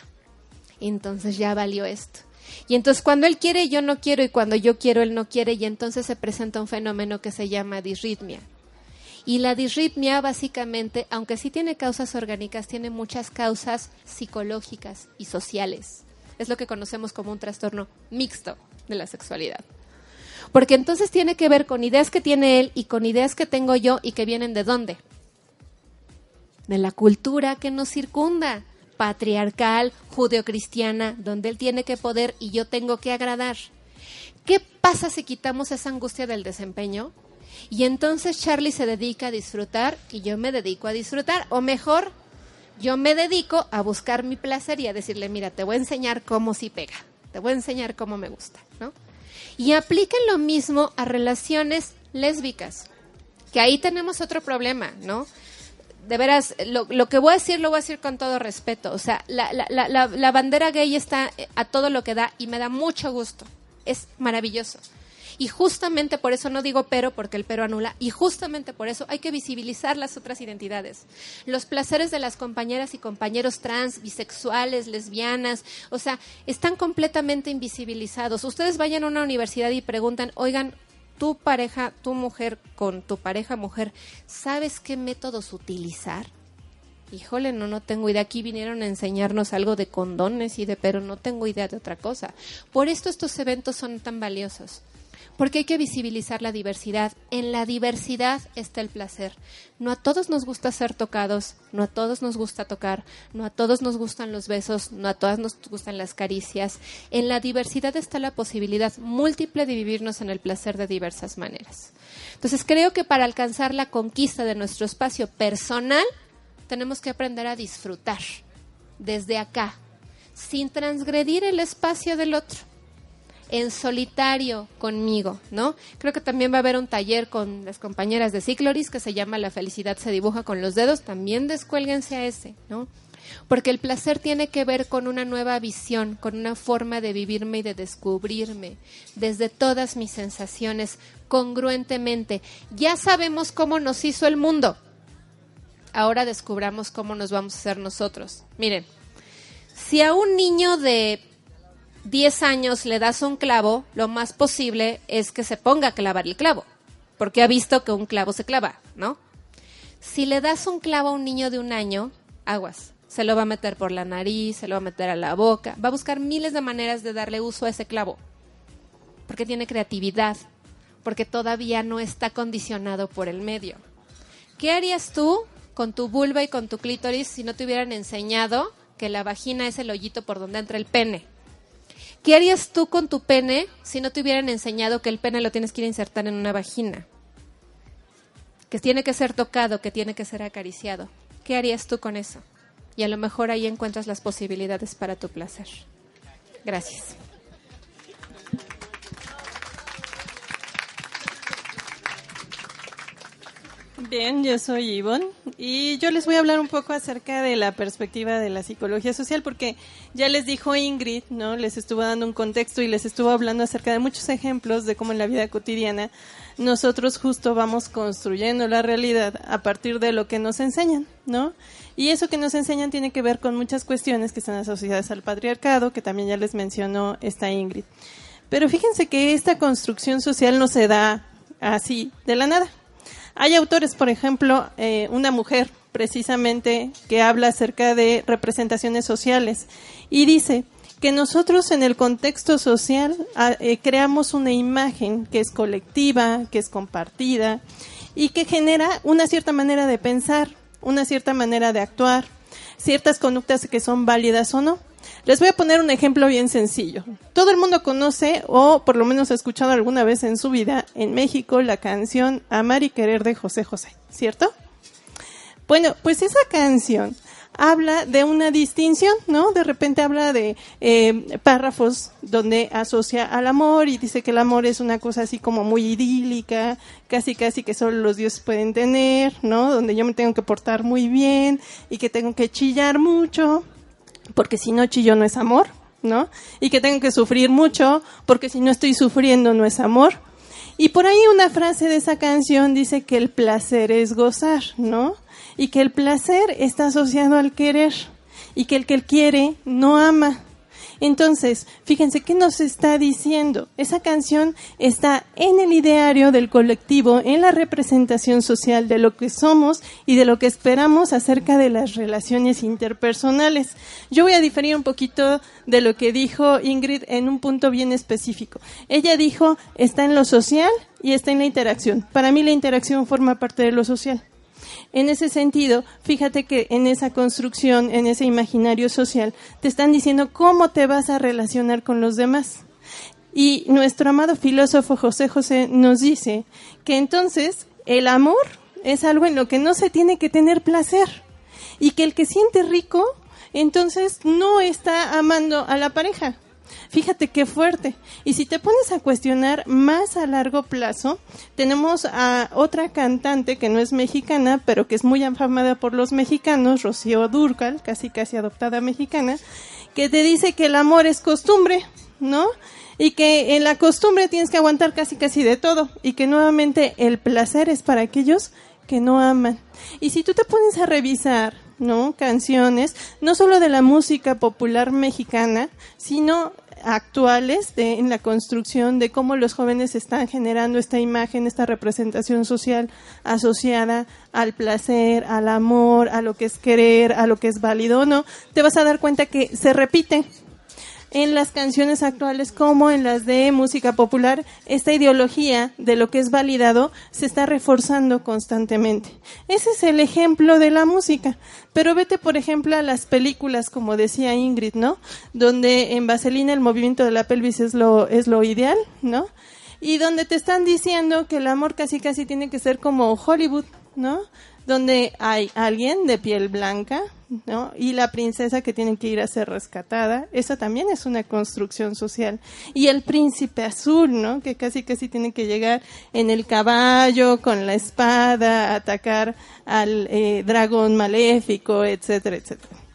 Entonces ya valió esto. Y entonces cuando él quiere, yo no quiero, y cuando yo quiero, él no quiere, y entonces se presenta un fenómeno que se llama disritmia. Y la disritmia básicamente, aunque sí tiene causas orgánicas, tiene muchas causas psicológicas y sociales. Es lo que conocemos como un trastorno mixto de la sexualidad. Porque entonces tiene que ver con ideas que tiene él y con ideas que tengo yo y que vienen de dónde? De la cultura que nos circunda, patriarcal, judeocristiana, donde él tiene que poder y yo tengo que agradar. ¿Qué pasa si quitamos esa angustia del desempeño? Y entonces Charlie se dedica a disfrutar y yo me dedico a disfrutar. O mejor, yo me dedico a buscar mi placer y a decirle, mira, te voy a enseñar cómo sí pega. Te voy a enseñar cómo me gusta, ¿no? Y apliquen lo mismo a relaciones lésbicas. Que ahí tenemos otro problema, ¿no? De veras, lo, lo, que voy a decir lo voy a decir con todo respeto. O sea, la, la, la, la, bandera gay está a todo lo que da y me da mucho gusto. Es maravilloso. Y justamente por eso no digo pero, porque el pero anula, y justamente por eso hay que visibilizar las otras identidades. Los placeres de las compañeras y compañeros trans, bisexuales, lesbianas, o sea, están completamente invisibilizados. Ustedes vayan a una universidad y preguntan, oigan, tu pareja, tu mujer con tu pareja mujer, ¿sabes qué métodos utilizar? Híjole, no, no tengo idea. Aquí vinieron a enseñarnos algo de condones y de, pero no tengo idea de otra cosa. Por esto estos eventos son tan valiosos. Porque hay que visibilizar la diversidad. En la diversidad está el placer. No a todos nos gusta ser tocados, no a todos nos gusta tocar, no a todos nos gustan los besos, no a todas nos gustan las caricias. En la diversidad está la posibilidad múltiple de vivirnos en el placer de diversas maneras. Entonces creo que para alcanzar la conquista de nuestro espacio personal, tenemos que aprender a disfrutar desde acá, sin transgredir el espacio del otro en solitario conmigo, ¿no? Creo que también va a haber un taller con las compañeras de Cicloris que se llama La felicidad se dibuja con los dedos, también descuélguense a ese, ¿no? Porque el placer tiene que ver con una nueva visión, con una forma de vivirme y de descubrirme desde todas mis sensaciones congruentemente. Ya sabemos cómo nos hizo el mundo. Ahora descubramos cómo nos vamos a hacer nosotros. Miren, si a un niño de 10 años le das un clavo, lo más posible es que se ponga a clavar el clavo, porque ha visto que un clavo se clava, ¿no? Si le das un clavo a un niño de un año, aguas, se lo va a meter por la nariz, se lo va a meter a la boca, va a buscar miles de maneras de darle uso a ese clavo, porque tiene creatividad, porque todavía no está condicionado por el medio. ¿Qué harías tú con tu vulva y con tu clítoris si no te hubieran enseñado que la vagina es el hoyito por donde entra el pene? ¿Qué harías tú con tu pene si no te hubieran enseñado que el pene lo tienes que ir a insertar en una vagina? Que tiene que ser tocado, que tiene que ser acariciado. ¿Qué harías tú con eso? y a lo mejor ahí encuentras las posibilidades para tu placer. Gracias. Bien, yo soy Ivonne y yo les voy a hablar un poco acerca de la perspectiva de la psicología social porque ya les dijo Ingrid, ¿no? Les estuvo dando un contexto y les estuvo hablando acerca de muchos ejemplos de cómo en la vida cotidiana nosotros justo vamos construyendo la realidad a partir de lo que nos enseñan, ¿no? Y eso que nos enseñan tiene que ver con muchas cuestiones que están asociadas al patriarcado, que también ya les mencionó esta Ingrid. Pero fíjense que esta construcción social no se da así de la nada. Hay autores, por ejemplo, eh, una mujer precisamente que habla acerca de representaciones sociales y dice que nosotros en el contexto social ah, eh, creamos una imagen que es colectiva, que es compartida y que genera una cierta manera de pensar, una cierta manera de actuar, ciertas conductas que son válidas o no. Les voy a poner un ejemplo bien sencillo. Todo el mundo conoce, o por lo menos ha escuchado alguna vez en su vida, en México, la canción Amar y Querer de José José, ¿cierto? Bueno, pues esa canción habla de una distinción, ¿no? De repente habla de eh, párrafos donde asocia al amor y dice que el amor es una cosa así como muy idílica, casi casi que solo los dioses pueden tener, ¿no? Donde yo me tengo que portar muy bien y que tengo que chillar mucho, porque si no chillo no es amor, ¿no? Y que tengo que sufrir mucho, porque si no estoy sufriendo no es amor. Y por ahí una frase de esa canción dice que el placer es gozar, ¿no? Y que el placer está asociado al querer y que el que quiere no ama. Entonces, fíjense qué nos está diciendo. Esa canción está en el ideario del colectivo, en la representación social de lo que somos y de lo que esperamos acerca de las relaciones interpersonales. Yo voy a diferir un poquito de lo que dijo Ingrid en un punto bien específico. Ella dijo, está en lo social y está en la interacción. Para mí la interacción forma parte de lo social. En ese sentido, fíjate que en esa construcción, en ese imaginario social, te están diciendo cómo te vas a relacionar con los demás. Y nuestro amado filósofo José José nos dice que entonces el amor es algo en lo que no se tiene que tener placer y que el que siente rico entonces no está amando a la pareja, Fíjate qué fuerte. Y si te pones a cuestionar más a largo plazo, tenemos a otra cantante que no es mexicana, pero que es muy afamada por los mexicanos, Rocío Durcal, casi casi adoptada mexicana, que te dice que el amor es costumbre, ¿no? Y que en la costumbre tienes que aguantar casi casi de todo y que nuevamente el placer es para aquellos que no aman. Y si tú te pones a revisar, ¿no? Canciones, no solo de la música popular mexicana, sino actuales de, en la construcción de cómo los jóvenes están generando esta imagen, esta representación social asociada al placer, al amor, a lo que es querer, a lo que es válido o no, te vas a dar cuenta que se repite en las canciones actuales como en las de música popular, esta ideología de lo que es validado se está reforzando constantemente. Ese es el ejemplo de la música. Pero vete, por ejemplo, a las películas, como decía Ingrid, ¿no? Donde en Vaselina el movimiento de la pelvis es lo, es lo ideal, ¿no? Y donde te están diciendo que el amor casi casi tiene que ser como Hollywood, ¿no? donde hay alguien de piel blanca, ¿no? Y la princesa que tiene que ir a ser rescatada, esa también es una construcción social. Y el príncipe azul, ¿no? Que casi casi tiene que llegar en el caballo, con la espada, atacar al eh, dragón maléfico, etcétera, etcétera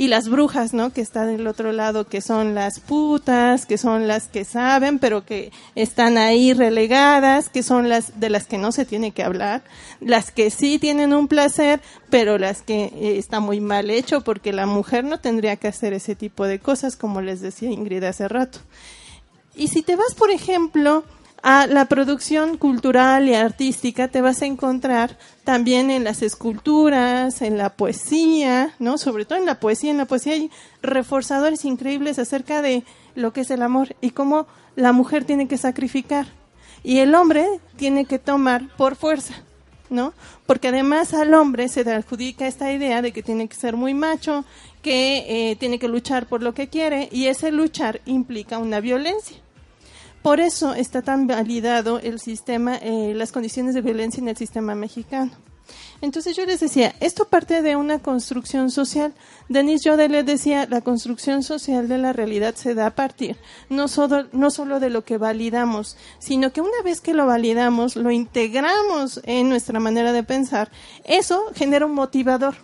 y las brujas, ¿no? Que están del otro lado, que son las putas, que son las que saben, pero que están ahí relegadas, que son las de las que no se tiene que hablar, las que sí tienen un placer, pero las que eh, está muy mal hecho porque la mujer no tendría que hacer ese tipo de cosas, como les decía Ingrid hace rato. Y si te vas, por ejemplo, a la producción cultural y artística te vas a encontrar también en las esculturas, en la poesía, ¿no? Sobre todo en la poesía. En la poesía hay reforzadores increíbles acerca de lo que es el amor y cómo la mujer tiene que sacrificar y el hombre tiene que tomar por fuerza, ¿no? Porque además al hombre se le adjudica esta idea de que tiene que ser muy macho, que eh, tiene que luchar por lo que quiere y ese luchar implica una violencia. Por eso está tan validado el sistema, eh, las condiciones de violencia en el sistema mexicano. Entonces yo les decía, esto parte de una construcción social. Denis Jode les decía, la construcción social de la realidad se da a partir no solo, no solo de lo que validamos, sino que una vez que lo validamos, lo integramos en nuestra manera de pensar, eso genera un motivador,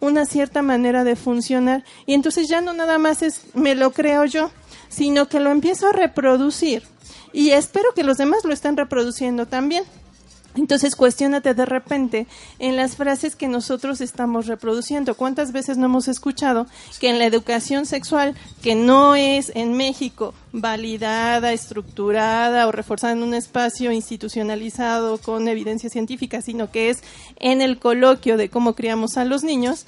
una cierta manera de funcionar. Y entonces ya no nada más es me lo creo yo, sino que lo empiezo a reproducir. Y espero que los demás lo estén reproduciendo también. Entonces, cuestionate de repente en las frases que nosotros estamos reproduciendo. ¿Cuántas veces no hemos escuchado que en la educación sexual, que no es en México validada, estructurada o reforzada en un espacio institucionalizado con evidencia científica, sino que es en el coloquio de cómo criamos a los niños,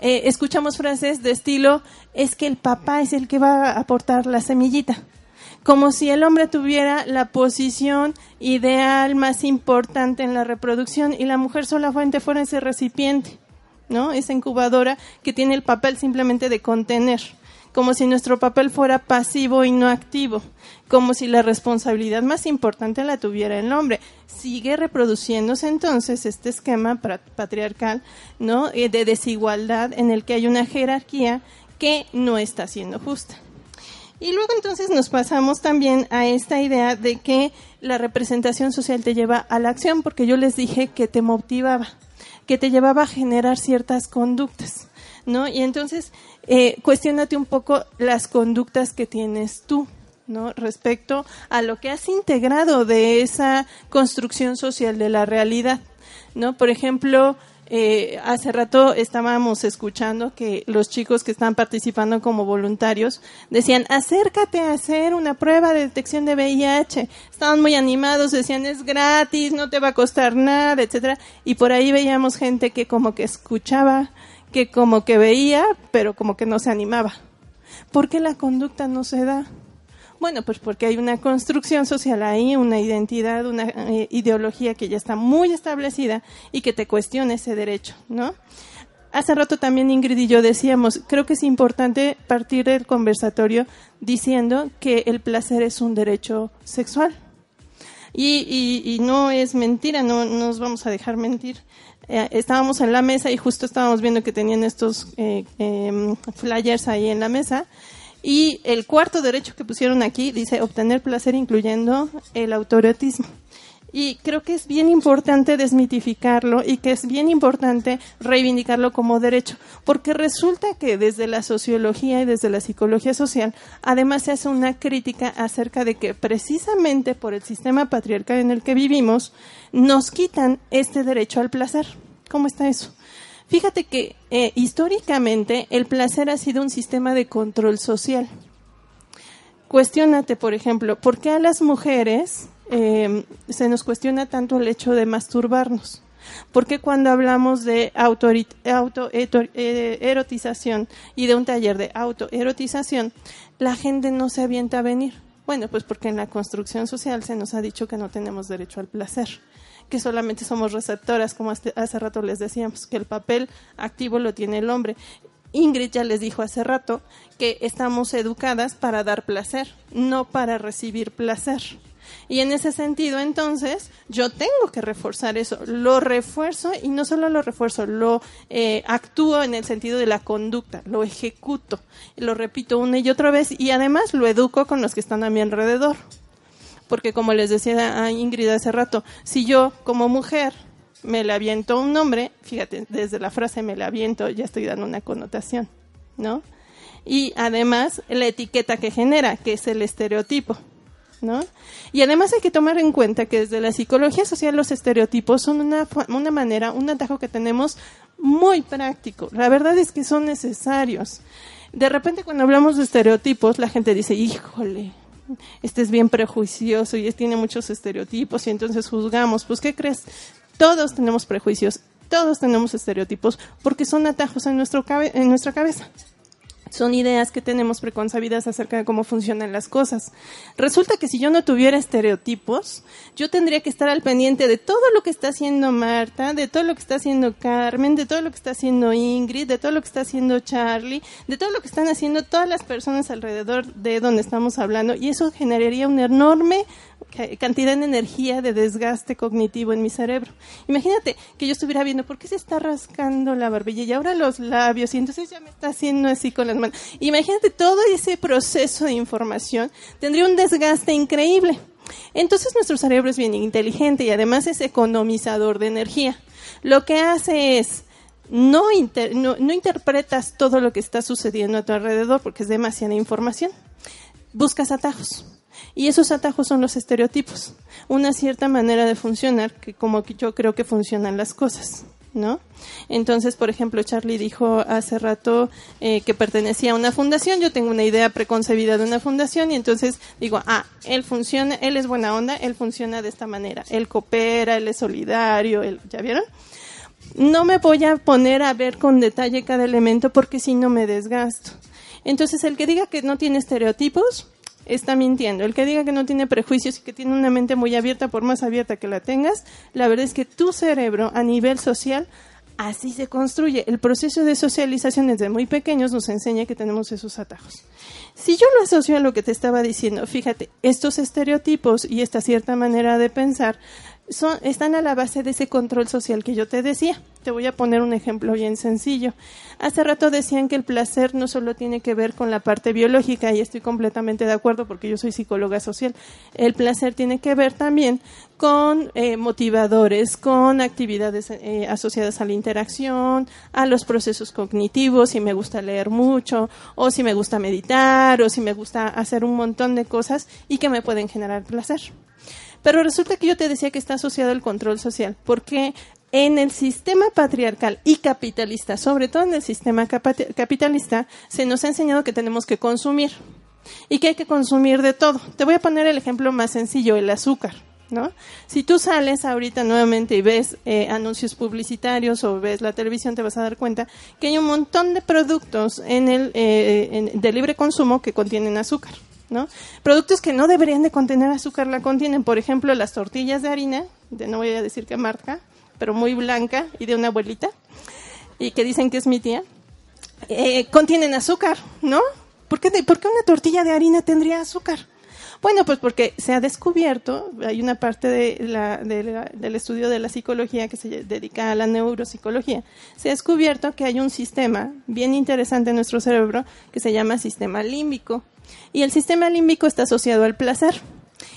eh, escuchamos frases de estilo, es que el papá es el que va a aportar la semillita como si el hombre tuviera la posición ideal más importante en la reproducción y la mujer solamente fuera ese recipiente, ¿no? Esa incubadora que tiene el papel simplemente de contener, como si nuestro papel fuera pasivo y no activo, como si la responsabilidad más importante la tuviera el hombre. Sigue reproduciéndose entonces este esquema patriarcal, ¿no? Eh, de desigualdad en el que hay una jerarquía que no está siendo justa. Y luego entonces nos pasamos también a esta idea de que la representación social te lleva a la acción, porque yo les dije que te motivaba, que te llevaba a generar ciertas conductas, ¿no? Y entonces, eh, cuestionate un poco las conductas que tienes tú, ¿no? Respecto a lo que has integrado de esa construcción social de la realidad, ¿no? Por ejemplo, eh, hace rato estábamos escuchando que los chicos que están participando como voluntarios decían, acércate a hacer una prueba de detección de VIH. Estaban muy animados, decían, es gratis, no te va a costar nada, etcétera. Y por ahí veíamos gente que como que escuchaba, que como que veía, pero como que no se animaba. ¿Por qué la conducta no se da? Bueno, pues porque hay una construcción social ahí, una identidad, una eh, ideología que ya está muy establecida y que te cuestiona ese derecho, ¿no? Hace rato también Ingrid y yo decíamos, creo que es importante partir del conversatorio diciendo que el placer es un derecho sexual. Y, y, no es mentira, no, nos vamos a dejar mentir. Eh, estábamos en la mesa y justo estábamos viendo que tenían estos eh, em, flyers ahí en la mesa y el cuarto derecho que pusieron aquí dice obtener placer incluyendo el autorotismo. Y creo que es bien importante desmitificarlo y que es bien importante reivindicarlo como derecho, porque resulta que desde la sociología y desde la psicología social, además se hace una crítica acerca de que precisamente por el sistema patriarcal en el que vivimos, nos quitan este derecho al placer. ¿Cómo está eso? Fíjate que eh, históricamente el placer ha sido un sistema de control social. Cuestiónate, por ejemplo, ¿por qué a las mujeres em, se nos cuestiona tanto el hecho de masturbarnos? ¿Por qué cuando hablamos de autoerotización auto, y de un taller de autoerotización, la gente no se avienta a venir? Bueno, pues porque en la construcción social se nos ha dicho que no tenemos derecho al placer que solamente somos receptoras, como hace rato les decíamos, que el papel activo lo tiene el hombre. Ingrid ya les dijo hace rato que estamos educadas para dar placer, no para recibir placer. Y en ese sentido, entonces, yo tengo que reforzar eso. Lo refuerzo y no solo lo refuerzo, lo eh, actúo en el sentido de la conducta, lo ejecuto, lo repito una y otra vez y además lo educo con los que están a mi alrededor porque como les decía a Ingrid hace rato, si yo como mujer me le aviento un nombre, fíjate, desde la frase me le aviento ya estoy dando una connotación, ¿no? Y además la etiqueta que genera, que es el estereotipo, ¿no? Y además hay que tomar en cuenta que desde la psicología social los estereotipos son una, una manera, un atajo que tenemos muy práctico. La verdad es que son necesarios. De repente cuando hablamos de estereotipos, la gente dice, híjole, este es bien prejuicioso y tiene muchos estereotipos y entonces juzgamos. Pues, ¿qué crees? Todos tenemos prejuicios, todos tenemos estereotipos porque son atajos en, nuestro en nuestra cabeza son ideas que tenemos preconcebidas acerca de cómo funcionan las cosas. Resulta que si yo no tuviera estereotipos, yo tendría que estar al pendiente de todo lo que está haciendo Marta, de todo lo que está haciendo Carmen, de todo lo que está haciendo Ingrid, de todo lo que está haciendo Charlie, de todo lo que están haciendo todas las personas alrededor de donde estamos hablando y eso generaría un enorme cantidad de energía de desgaste cognitivo en mi cerebro. Imagínate que yo estuviera viendo por qué se está rascando la barbilla y ahora los labios y entonces ya me está haciendo así con las manos. Imagínate todo ese proceso de información tendría un desgaste increíble. Entonces nuestro cerebro es bien inteligente y además es economizador de energía. Lo que hace es no, no, no interpretas todo lo que está sucediendo a tu alrededor porque es demasiada información. Buscas atajos. Y esos atajos son los estereotipos. Una cierta manera de funcionar que como yo creo que funcionan las cosas. ¿No? Entonces, por ejemplo, Charlie dijo hace rato eh, que pertenecía a una fundación. Yo tengo una idea preconcebida de una fundación y entonces digo, ah, él funciona, él es buena onda, él funciona de esta manera. Él coopera, él es solidario, él, ¿ya vieron? no me voy a poner a ver con detalle cada elemento porque si no me desgasto. Entonces, el que diga que no tiene estereotipos está mintiendo. El que diga que no tiene prejuicios y que tiene una mente muy abierta, por más abierta que la tengas, la verdad es que tu cerebro a nivel social así se construye. El proceso de socialización desde muy pequeños nos enseña que tenemos esos atajos. Si yo lo asocio a lo que te estaba diciendo, fíjate, estos estereotipos y esta cierta manera de pensar son, están a la base de ese control social que yo te decía. Te voy a poner un ejemplo bien sencillo. Hace rato decían que el placer no solo tiene que ver con la parte biológica, y estoy completamente de acuerdo porque yo soy psicóloga social. El placer tiene que ver también con eh, motivadores, con actividades eh, asociadas a la interacción, a los procesos cognitivos, si me gusta leer mucho, o si me gusta meditar, o si me gusta hacer un montón de cosas y que me pueden generar placer. Pero resulta que yo te decía que está asociado al control social, porque en el sistema patriarcal y capitalista, sobre todo en el sistema capitalista, se nos ha enseñado que tenemos que consumir y que hay que consumir de todo. Te voy a poner el ejemplo más sencillo, el azúcar. ¿No? Si tú sales ahorita nuevamente y ves eh, anuncios publicitarios o ves la televisión, te vas a dar cuenta que hay un montón de productos en el eh, de libre consumo que contienen azúcar. ¿No? Productos que no deberían de contener azúcar la contienen, por ejemplo, las tortillas de harina, de no voy a decir qué marca, pero muy blanca y de una abuelita, y que dicen que es mi tía, eh, contienen azúcar, ¿no? ¿Por qué, ¿Por qué una tortilla de harina tendría azúcar? Bueno, pues porque se ha descubierto, hay una parte de la- de la- del estudio de la psicología que se dedica a la neuropsicología, se ha descubierto que hay un sistema bien interesante en nuestro cerebro que se llama sistema límbico. Y el sistema límbico está asociado al placer.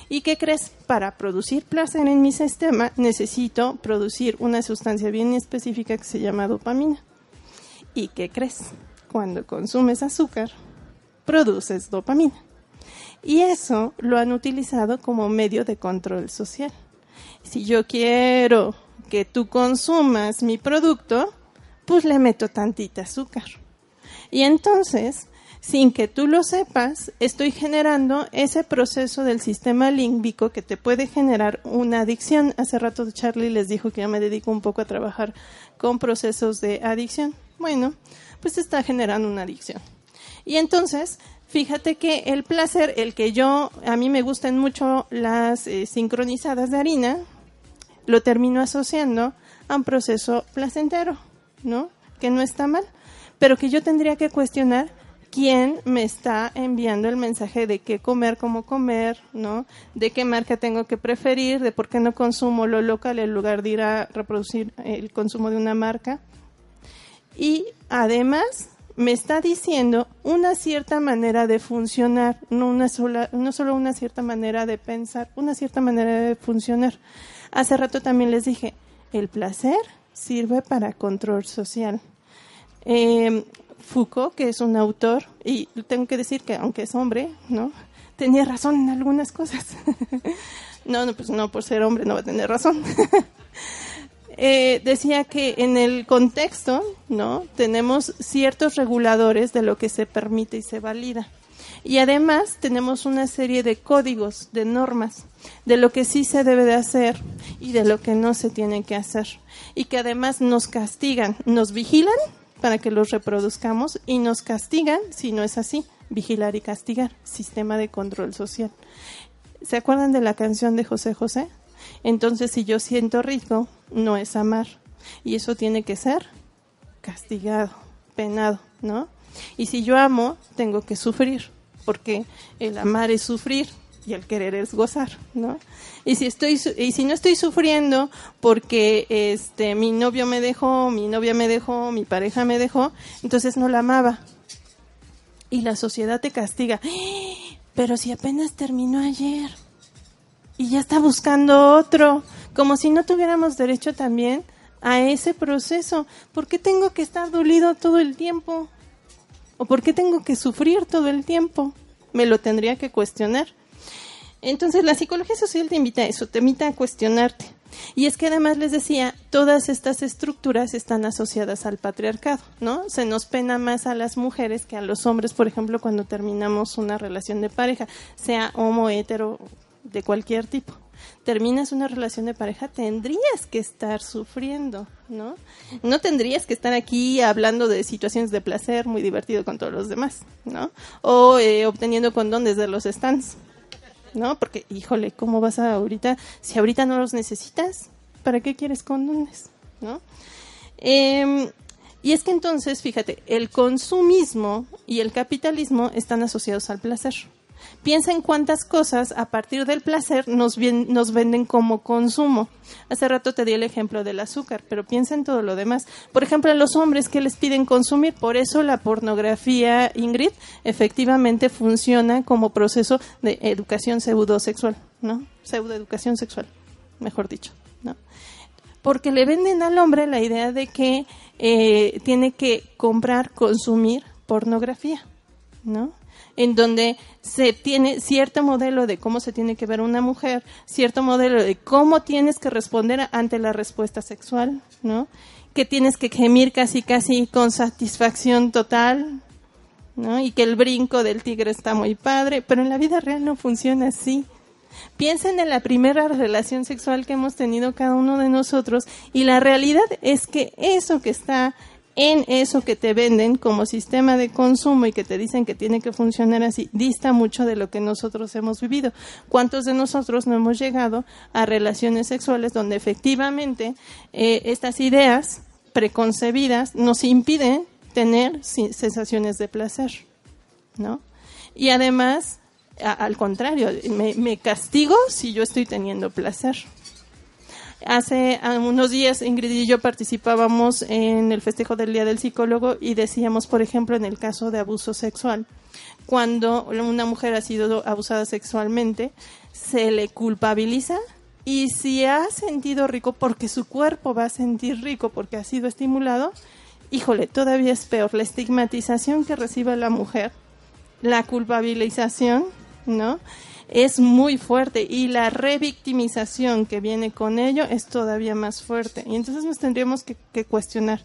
¿Y qué crees? Para producir placer en mi sistema necesito producir una sustancia bien específica que se llama dopamina. ¿Y qué crees? Cuando consumes azúcar, produces dopamina. Y eso lo han utilizado como medio de control social. Si yo quiero que tú consumas mi producto, pues le meto tantita azúcar. Y entonces, sin que tú lo sepas, estoy generando ese proceso del sistema límbico que te puede generar una adicción. Hace rato Charlie les dijo que yo me dedico un poco a trabajar con procesos de adicción. Bueno, pues está generando una adicción. Y entonces, fíjate que el placer, el que yo, a mí me gustan mucho las eh, sincronizadas de harina, lo termino asociando a un proceso placentero, ¿no? Que no está mal, pero que yo tendría que cuestionar quién me está enviando el mensaje de qué comer, cómo comer, ¿no? De qué marca tengo que preferir, de por qué no consumo lo local en lugar de ir a reproducir el consumo de una marca. Y además me está diciendo una cierta manera de funcionar, no una sola, no solo una cierta manera de pensar, una cierta manera de funcionar. Hace rato también les dije, el placer sirve para control social. Eh, Foucault, que es un autor, y tengo que decir que aunque es hombre, ¿no? Tenía razón en algunas cosas. (laughs) no, no, pues no, por ser hombre no va a tener razón. (laughs) Eh, decía que en el contexto, ¿no? Tenemos ciertos reguladores de lo que se permite y se valida. Y además tenemos una serie de códigos, de normas, de lo que sí se debe de hacer y de lo que no se tiene que hacer. Y que además nos castigan, nos vigilan para que los reproduzcamos y nos castigan si no es así. Vigilar y castigar, sistema de control social. ¿Se acuerdan de la canción de José José? Entonces, si yo siento rico, no es amar. Y eso tiene que ser castigado, penado, ¿no? Y si yo amo, tengo que sufrir, porque el amar es sufrir, y el querer es gozar, ¿no? Y si estoy y si no estoy sufriendo porque este mi novio me dejó, mi novia me dejó, mi pareja me dejó, entonces no la amaba. Y la sociedad te castiga. Pero si apenas terminó ayer y ya está buscando otro, como si no tuviéramos derecho también a ese proceso. ¿Por qué tengo que estar dolido todo el tiempo? ¿O por qué tengo que sufrir todo el tiempo? Me lo tendría que cuestionar. Entonces la psicología social te invita a eso, te invita a cuestionarte. Y es que además les decía, todas estas estructuras están asociadas al patriarcado, ¿no? Se nos pena más a las mujeres que a los hombres, por ejemplo, cuando terminamos una relación de pareja, sea homo, hetero, de cualquier tipo. Terminas una relación de pareja, tendrías que estar sufriendo, ¿no? No tendrías que estar aquí hablando de situaciones de placer muy divertido con todos los demás, ¿no? O eh, obteniendo condones de los stands, ¿no? Porque, híjole, ¿cómo vas a ahorita? Si ahorita no los necesitas, ¿para qué quieres condones? ¿No? Em, y es que entonces, fíjate, el consumismo y el capitalismo están asociados al placer. Piensa en cuántas cosas a partir del placer nos, nos venden como consumo. Hace rato te di el ejemplo del azúcar, pero piensa en todo lo demás. Por ejemplo, a los hombres que les piden consumir, por eso la pornografía, Ingrid, efectivamente funciona como proceso de educación pseudosexual, ¿no? Pseudoeducación sexual, mejor dicho, ¿no? Porque le venden al hombre la idea de que eh, tiene que comprar, consumir pornografía, ¿no? En donde se tiene cierto modelo de cómo se tiene que ver una mujer, cierto modelo de cómo tienes que responder ante la respuesta sexual, ¿no? Que tienes que gemir casi casi con satisfacción total, ¿no? Y que el brinco del tigre está muy padre, pero en la vida real no funciona así. Piensen en la primera relación sexual que hemos tenido cada uno de nosotros y la realidad es que eso que está en eso que te venden como sistema de consumo y que te dicen que tiene que funcionar así, dista mucho de lo que nosotros hemos vivido. ¿Cuántos de nosotros no hemos llegado a relaciones sexuales donde efectivamente eh, estas ideas preconcebidas nos impiden tener sensaciones de placer? ¿No? Y además, al contrario, me castigo si yo estoy teniendo placer. Hace unos días Ingrid y yo participábamos en el festejo del Día del Psicólogo y decíamos, por ejemplo, en el caso de abuso sexual, cuando una mujer ha sido abusada sexualmente, se le culpabiliza y si ha sentido rico porque su cuerpo va a sentir rico porque ha sido estimulado, híjole, todavía es peor la estigmatización que recibe la mujer, la culpabilización, ¿no? Es muy fuerte y la revictimización que viene con ello es todavía más fuerte. Y entonces nos tendríamos que, cuestionar.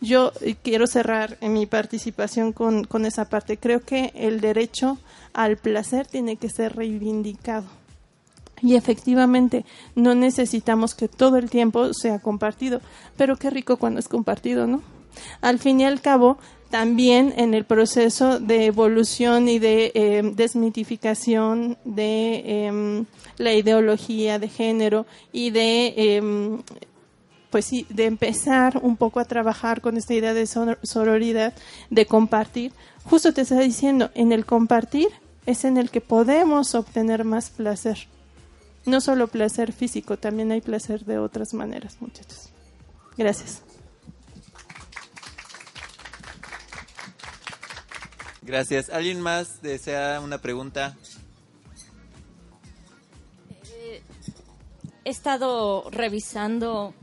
Yo eh, quiero cerrar en mi participación con, con esa parte. Creo que el derecho al placer tiene que ser reivindicado. Y efectivamente, no necesitamos que todo el tiempo sea compartido, pero qué rico cuando es compartido, ¿no? Al fin y al cabo, también en el proceso de evolución y de eh, desmitificación de em, la ideología de género y de em, pues de empezar un poco a trabajar con esta idea de sororidad, de compartir. Justo te está diciendo, en el compartir es en el que podemos obtener más placer. No solo placer físico, también hay placer de otras maneras, muchachos. Gracias. Gracias. ¿Alguien más desea una pregunta? He estado revisando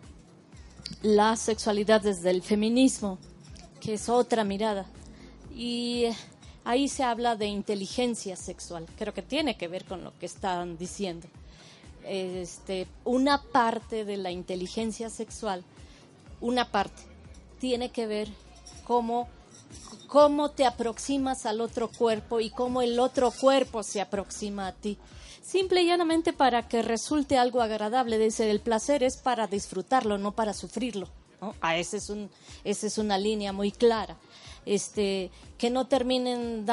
la sexualidad desde el feminismo, que es otra mirada. Y ahí se habla de inteligencia sexual. Creo que tiene que ver con lo que están diciendo. Este, una parte de la inteligencia sexual, una parte, tiene que ver cómo cómo te aproximas al otro cuerpo y cómo el otro cuerpo se aproxima a ti. Simple y llanamente para que resulte algo agradable. Dice, el placer es para disfrutarlo, no para sufrirlo. ¿no? Ah, esa es una línea muy clara. Este, que no terminen,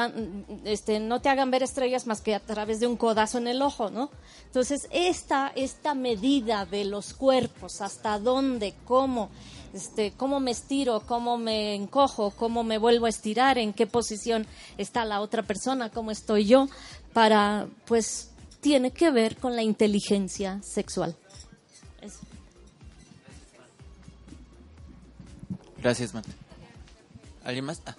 este, no te hagan ver estrellas más que a través de un codazo en el ojo, ¿no? Entonces, esta, esta medida de los cuerpos, hasta dónde, cómo, este, cómo me estiro, cómo me encojo, cómo me vuelvo a estirar, en qué posición está la otra persona, cómo estoy yo, para pues tiene que ver con la inteligencia sexual. Gracias, Matt. ¿Alguien más? Ah.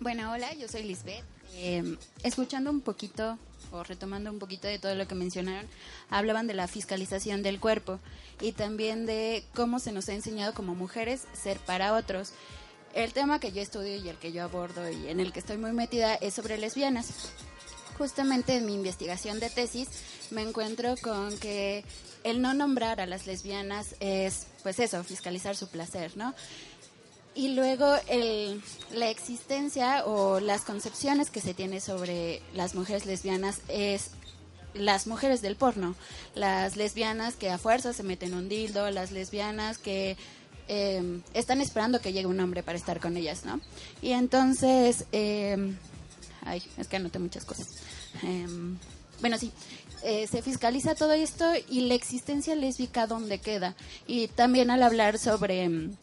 Bueno, hola, yo soy Lisbeth. Eh, escuchando un poquito o retomando un poquito de todo lo que mencionaron, hablaban de la fiscalización del cuerpo y también de cómo se nos ha enseñado como mujeres ser para otros. El tema que yo estudio y el que yo abordo y en el que estoy muy metida es sobre lesbianas. Justamente en mi investigación de tesis me encuentro con que el no nombrar a las lesbianas es, pues eso, fiscalizar su placer, ¿no? Y luego la existencia o las concepciones que se tiene sobre las mujeres lesbianas es las mujeres del porno, las lesbianas que a fuerza se meten un dildo, las lesbianas que eh, están esperando que llegue un hombre para estar con ellas, ¿no? Y entonces, eh, ay, es que anoté muchas cosas. Eh, bueno, sí, eh, se fiscaliza todo esto y la existencia lésbica dónde queda. Y también al hablar sobre mm,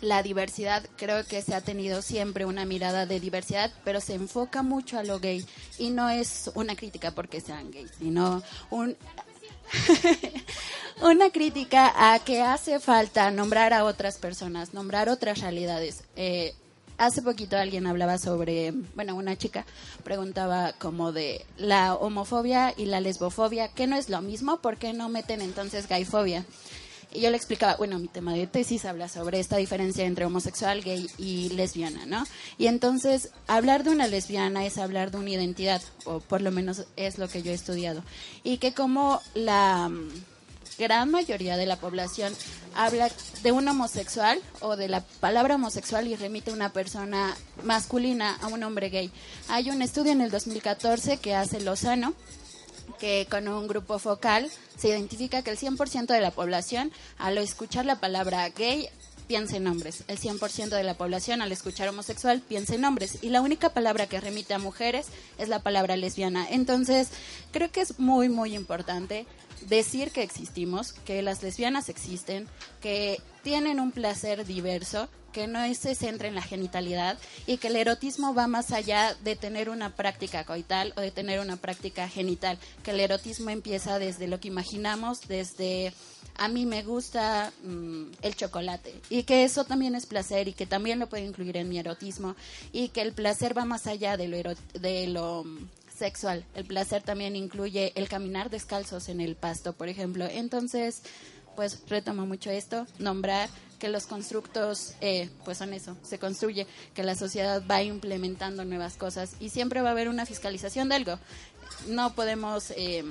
la diversidad, creo que se ha tenido siempre una mirada de diversidad, pero se enfoca mucho a lo gay y no es una crítica porque sean gays, sino un (laughs) una crítica a que hace falta nombrar a otras personas, nombrar otras realidades. Eh, hace poquito alguien hablaba sobre, bueno, una chica preguntaba como de la homofobia y la lesbofobia, que no es lo mismo, ¿por qué no meten entonces gayfobia? Y yo le explicaba, bueno, mi tema de tesis habla sobre esta diferencia entre homosexual, gay y lesbiana, ¿no? Y entonces, hablar de una lesbiana es hablar de una identidad, o por lo menos es lo que yo he estudiado. Y que como la gran mayoría de la población habla de un homosexual o de la palabra homosexual y remite a una persona masculina a un hombre gay. Hay un estudio en el 2014 que hace Lozano, que con un grupo focal se identifica que el 100% de la población al escuchar la palabra gay piensa en hombres. El 100% de la población al escuchar homosexual piensa en hombres. Y la única palabra que remite a mujeres es la palabra lesbiana. Entonces, creo que es muy, muy importante decir que existimos, que las lesbianas existen, que tienen un placer diverso, que no se centra en la genitalidad y que el erotismo va más allá de tener una práctica coital o de tener una práctica genital, que el erotismo empieza desde lo que imaginamos, desde a mí me gusta mm, el chocolate. Y que eso también es placer y que también lo puedo incluir en mi erotismo y que el placer va más allá de lo, de lo sexual. El placer también incluye el caminar descalzos en el pasto, por ejemplo. Entonces, pues retomo mucho esto, nombrar que los constructos, eh, pues son eso, se construye, que la sociedad va implementando nuevas cosas y siempre va a haber una fiscalización de algo. No podemos eh,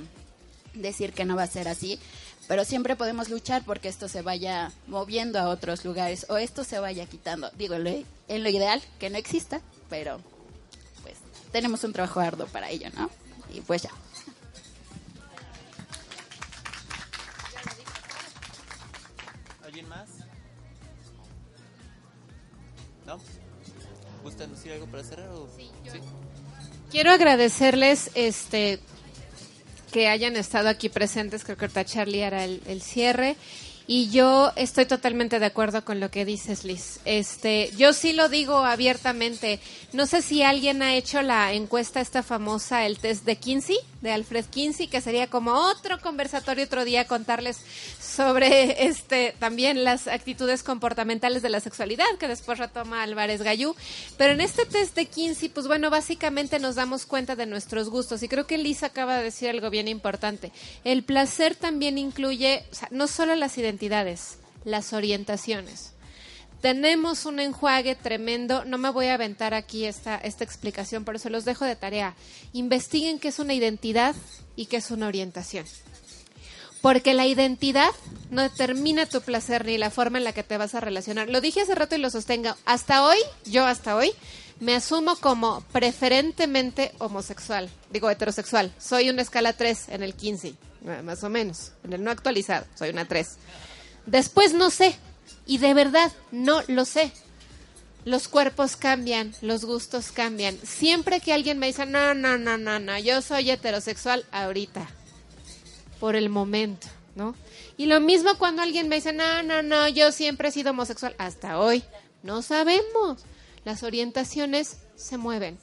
decir que no va a ser así, pero siempre podemos luchar porque esto se vaya moviendo a otros lugares o esto se vaya quitando. Digo, en lo, ideal, que no exista, pero tenemos un trabajo arduo para ello, ¿no? Y pues ya. ¿Alguien más? ¿No? ¿Gustan decir algo para cerrar? O... Sí, Quiero agradecerles este que hayan estado aquí presentes. Creo que ahorita Charlie hará el, el cierre. Y yo estoy totalmente de acuerdo con lo que dices, Liz. Este, yo sí lo digo abiertamente. No sé si alguien ha hecho la encuesta esta famosa, el test de Kinsey, de Alfred Kinsey, que sería como otro conversatorio otro día contarles sobre este también las actitudes comportamentales de la sexualidad que después retoma Álvarez Gallú. Pero en este test de Kinsey, pues bueno, básicamente nos damos cuenta de nuestros gustos. Y creo que Liz acaba de decir algo bien importante. El placer también incluye, o sea, no solo las identidades, las orientaciones. Tenemos un enjuague tremendo. No me voy a aventar aquí esta, esta explicación, pero se los dejo de tarea. Investiguen qué es una identidad y qué es una orientación. Porque la identidad no determina tu placer ni la forma en la que te vas a relacionar. Lo dije hace rato y lo sostengo. Hasta hoy, yo hasta hoy, me asumo como preferentemente homosexual. Digo heterosexual. Soy una escala 3 en el 15, más o menos. En el no actualizado, soy una 3. Después no sé. Y de verdad, no lo sé. Los cuerpos cambian, los gustos cambian. Siempre que alguien me dice, no, no, no, no, no, yo soy heterosexual ahorita por el momento, ¿no? Y lo mismo cuando alguien me dice, no, no, no, yo siempre he sido homosexual, hasta hoy. No sabemos. Las orientaciones se mueven.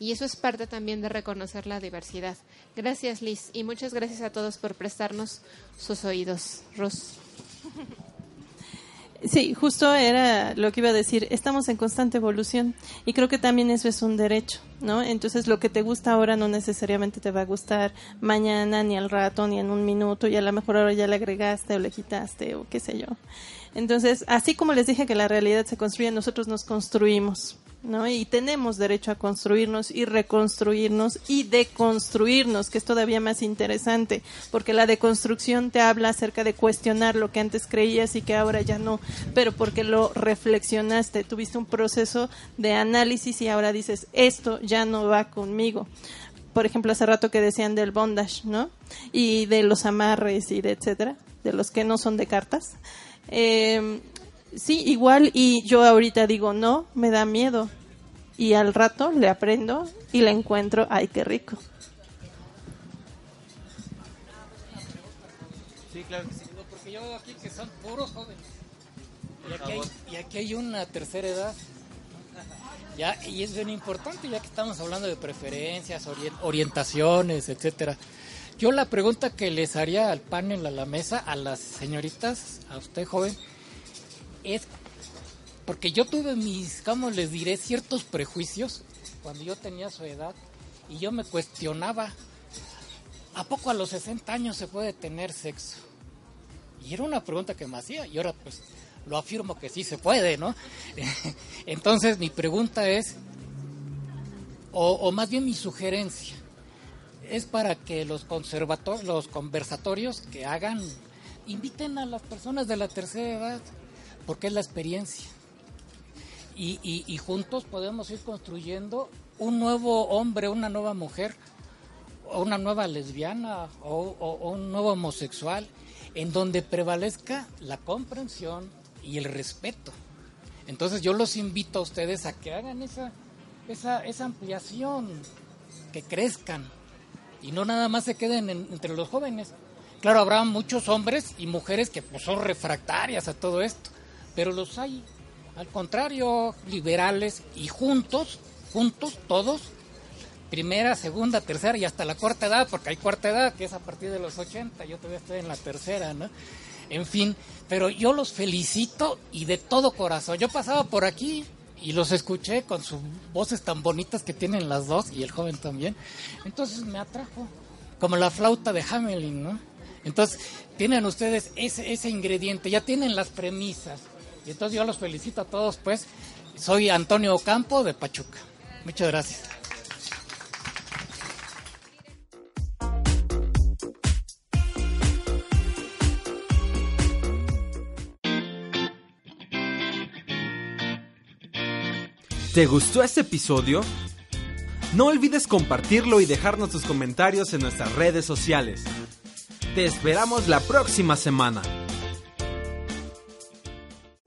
Y eso es parte también de reconocer la diversidad. Gracias, Liz. Y muchas gracias a todos por prestarnos sus oídos. Ros. Sí, justo era lo que iba a decir. Estamos en constante evolución y creo que también eso es un derecho, ¿no? Entonces lo que te gusta ahora no necesariamente te va a gustar mañana, ni al rato, ni en un minuto y a lo mejor ahora ya le agregaste o le quitaste o qué sé yo. Entonces, así como les dije que la realidad se construye, nosotros nos construimos. ¿No? Y tenemos derecho a construirnos y reconstruirnos y deconstruirnos, que es todavía más interesante, porque la deconstrucción te habla acerca de cuestionar lo que antes creías y que ahora ya no, pero porque lo reflexionaste, tuviste un proceso de análisis y ahora dices, esto ya no va conmigo. Por ejemplo, hace rato que decían del bondage, ¿no? Y de los amarres y de etcétera, de los que no son de cartas. Eh, sí, igual y yo ahorita digo, no, me da miedo. Y al rato le aprendo y le encuentro, ay, qué rico. Sí, claro que sí. Porque yo veo aquí que son puros jóvenes. Y aquí, hay, y aquí hay una tercera edad. Ya, y es bien importante ya que estamos hablando de preferencias, orientaciones, etcétera. Yo la pregunta que les haría al panel, a la mesa, a las señoritas, a usted joven, es porque yo tuve mis, ¿cómo les diré? Ciertos prejuicios cuando yo tenía su edad y yo me cuestionaba, ¿a poco a los 60 años se puede tener sexo? Y era una pregunta que me hacía y ahora pues lo afirmo que sí se puede, ¿no? (laughs) Entonces mi pregunta es, o, más bien mi sugerencia, es para que los conservatorios, los conversatorios que hagan, inviten a las personas de la tercera edad, porque es la experiencia. Y, juntos podemos ir construyendo un nuevo hombre, una nueva mujer, una nueva lesbiana o, un nuevo homosexual, en donde prevalezca la comprensión y el respeto. Entonces yo los invito a ustedes a que hagan esa ampliación, que crezcan y no nada más se queden entre los jóvenes. Claro, habrá muchos hombres y mujeres que pues, son refractarias a todo esto, pero los hay, al contrario, liberales y juntos, juntos todos, primera, segunda, tercera y hasta la cuarta edad, porque hay cuarta edad que es a partir de los 80, yo todavía estoy en la tercera, ¿no? En fin, pero yo los felicito y de todo corazón. Yo pasaba por aquí y los escuché con sus voces tan bonitas que tienen las dos y el joven también. Entonces me atrajo, como la flauta de Hamelin, ¿no? Entonces, tienen ustedes ese, ese ingrediente, ya tienen las premisas, y entonces yo los felicito a todos, pues. Soy Antonio Ocampo de Pachuca. Muchas gracias. ¿Te gustó este episodio? No olvides compartirlo y dejarnos tus comentarios en nuestras redes sociales. Te esperamos la próxima semana.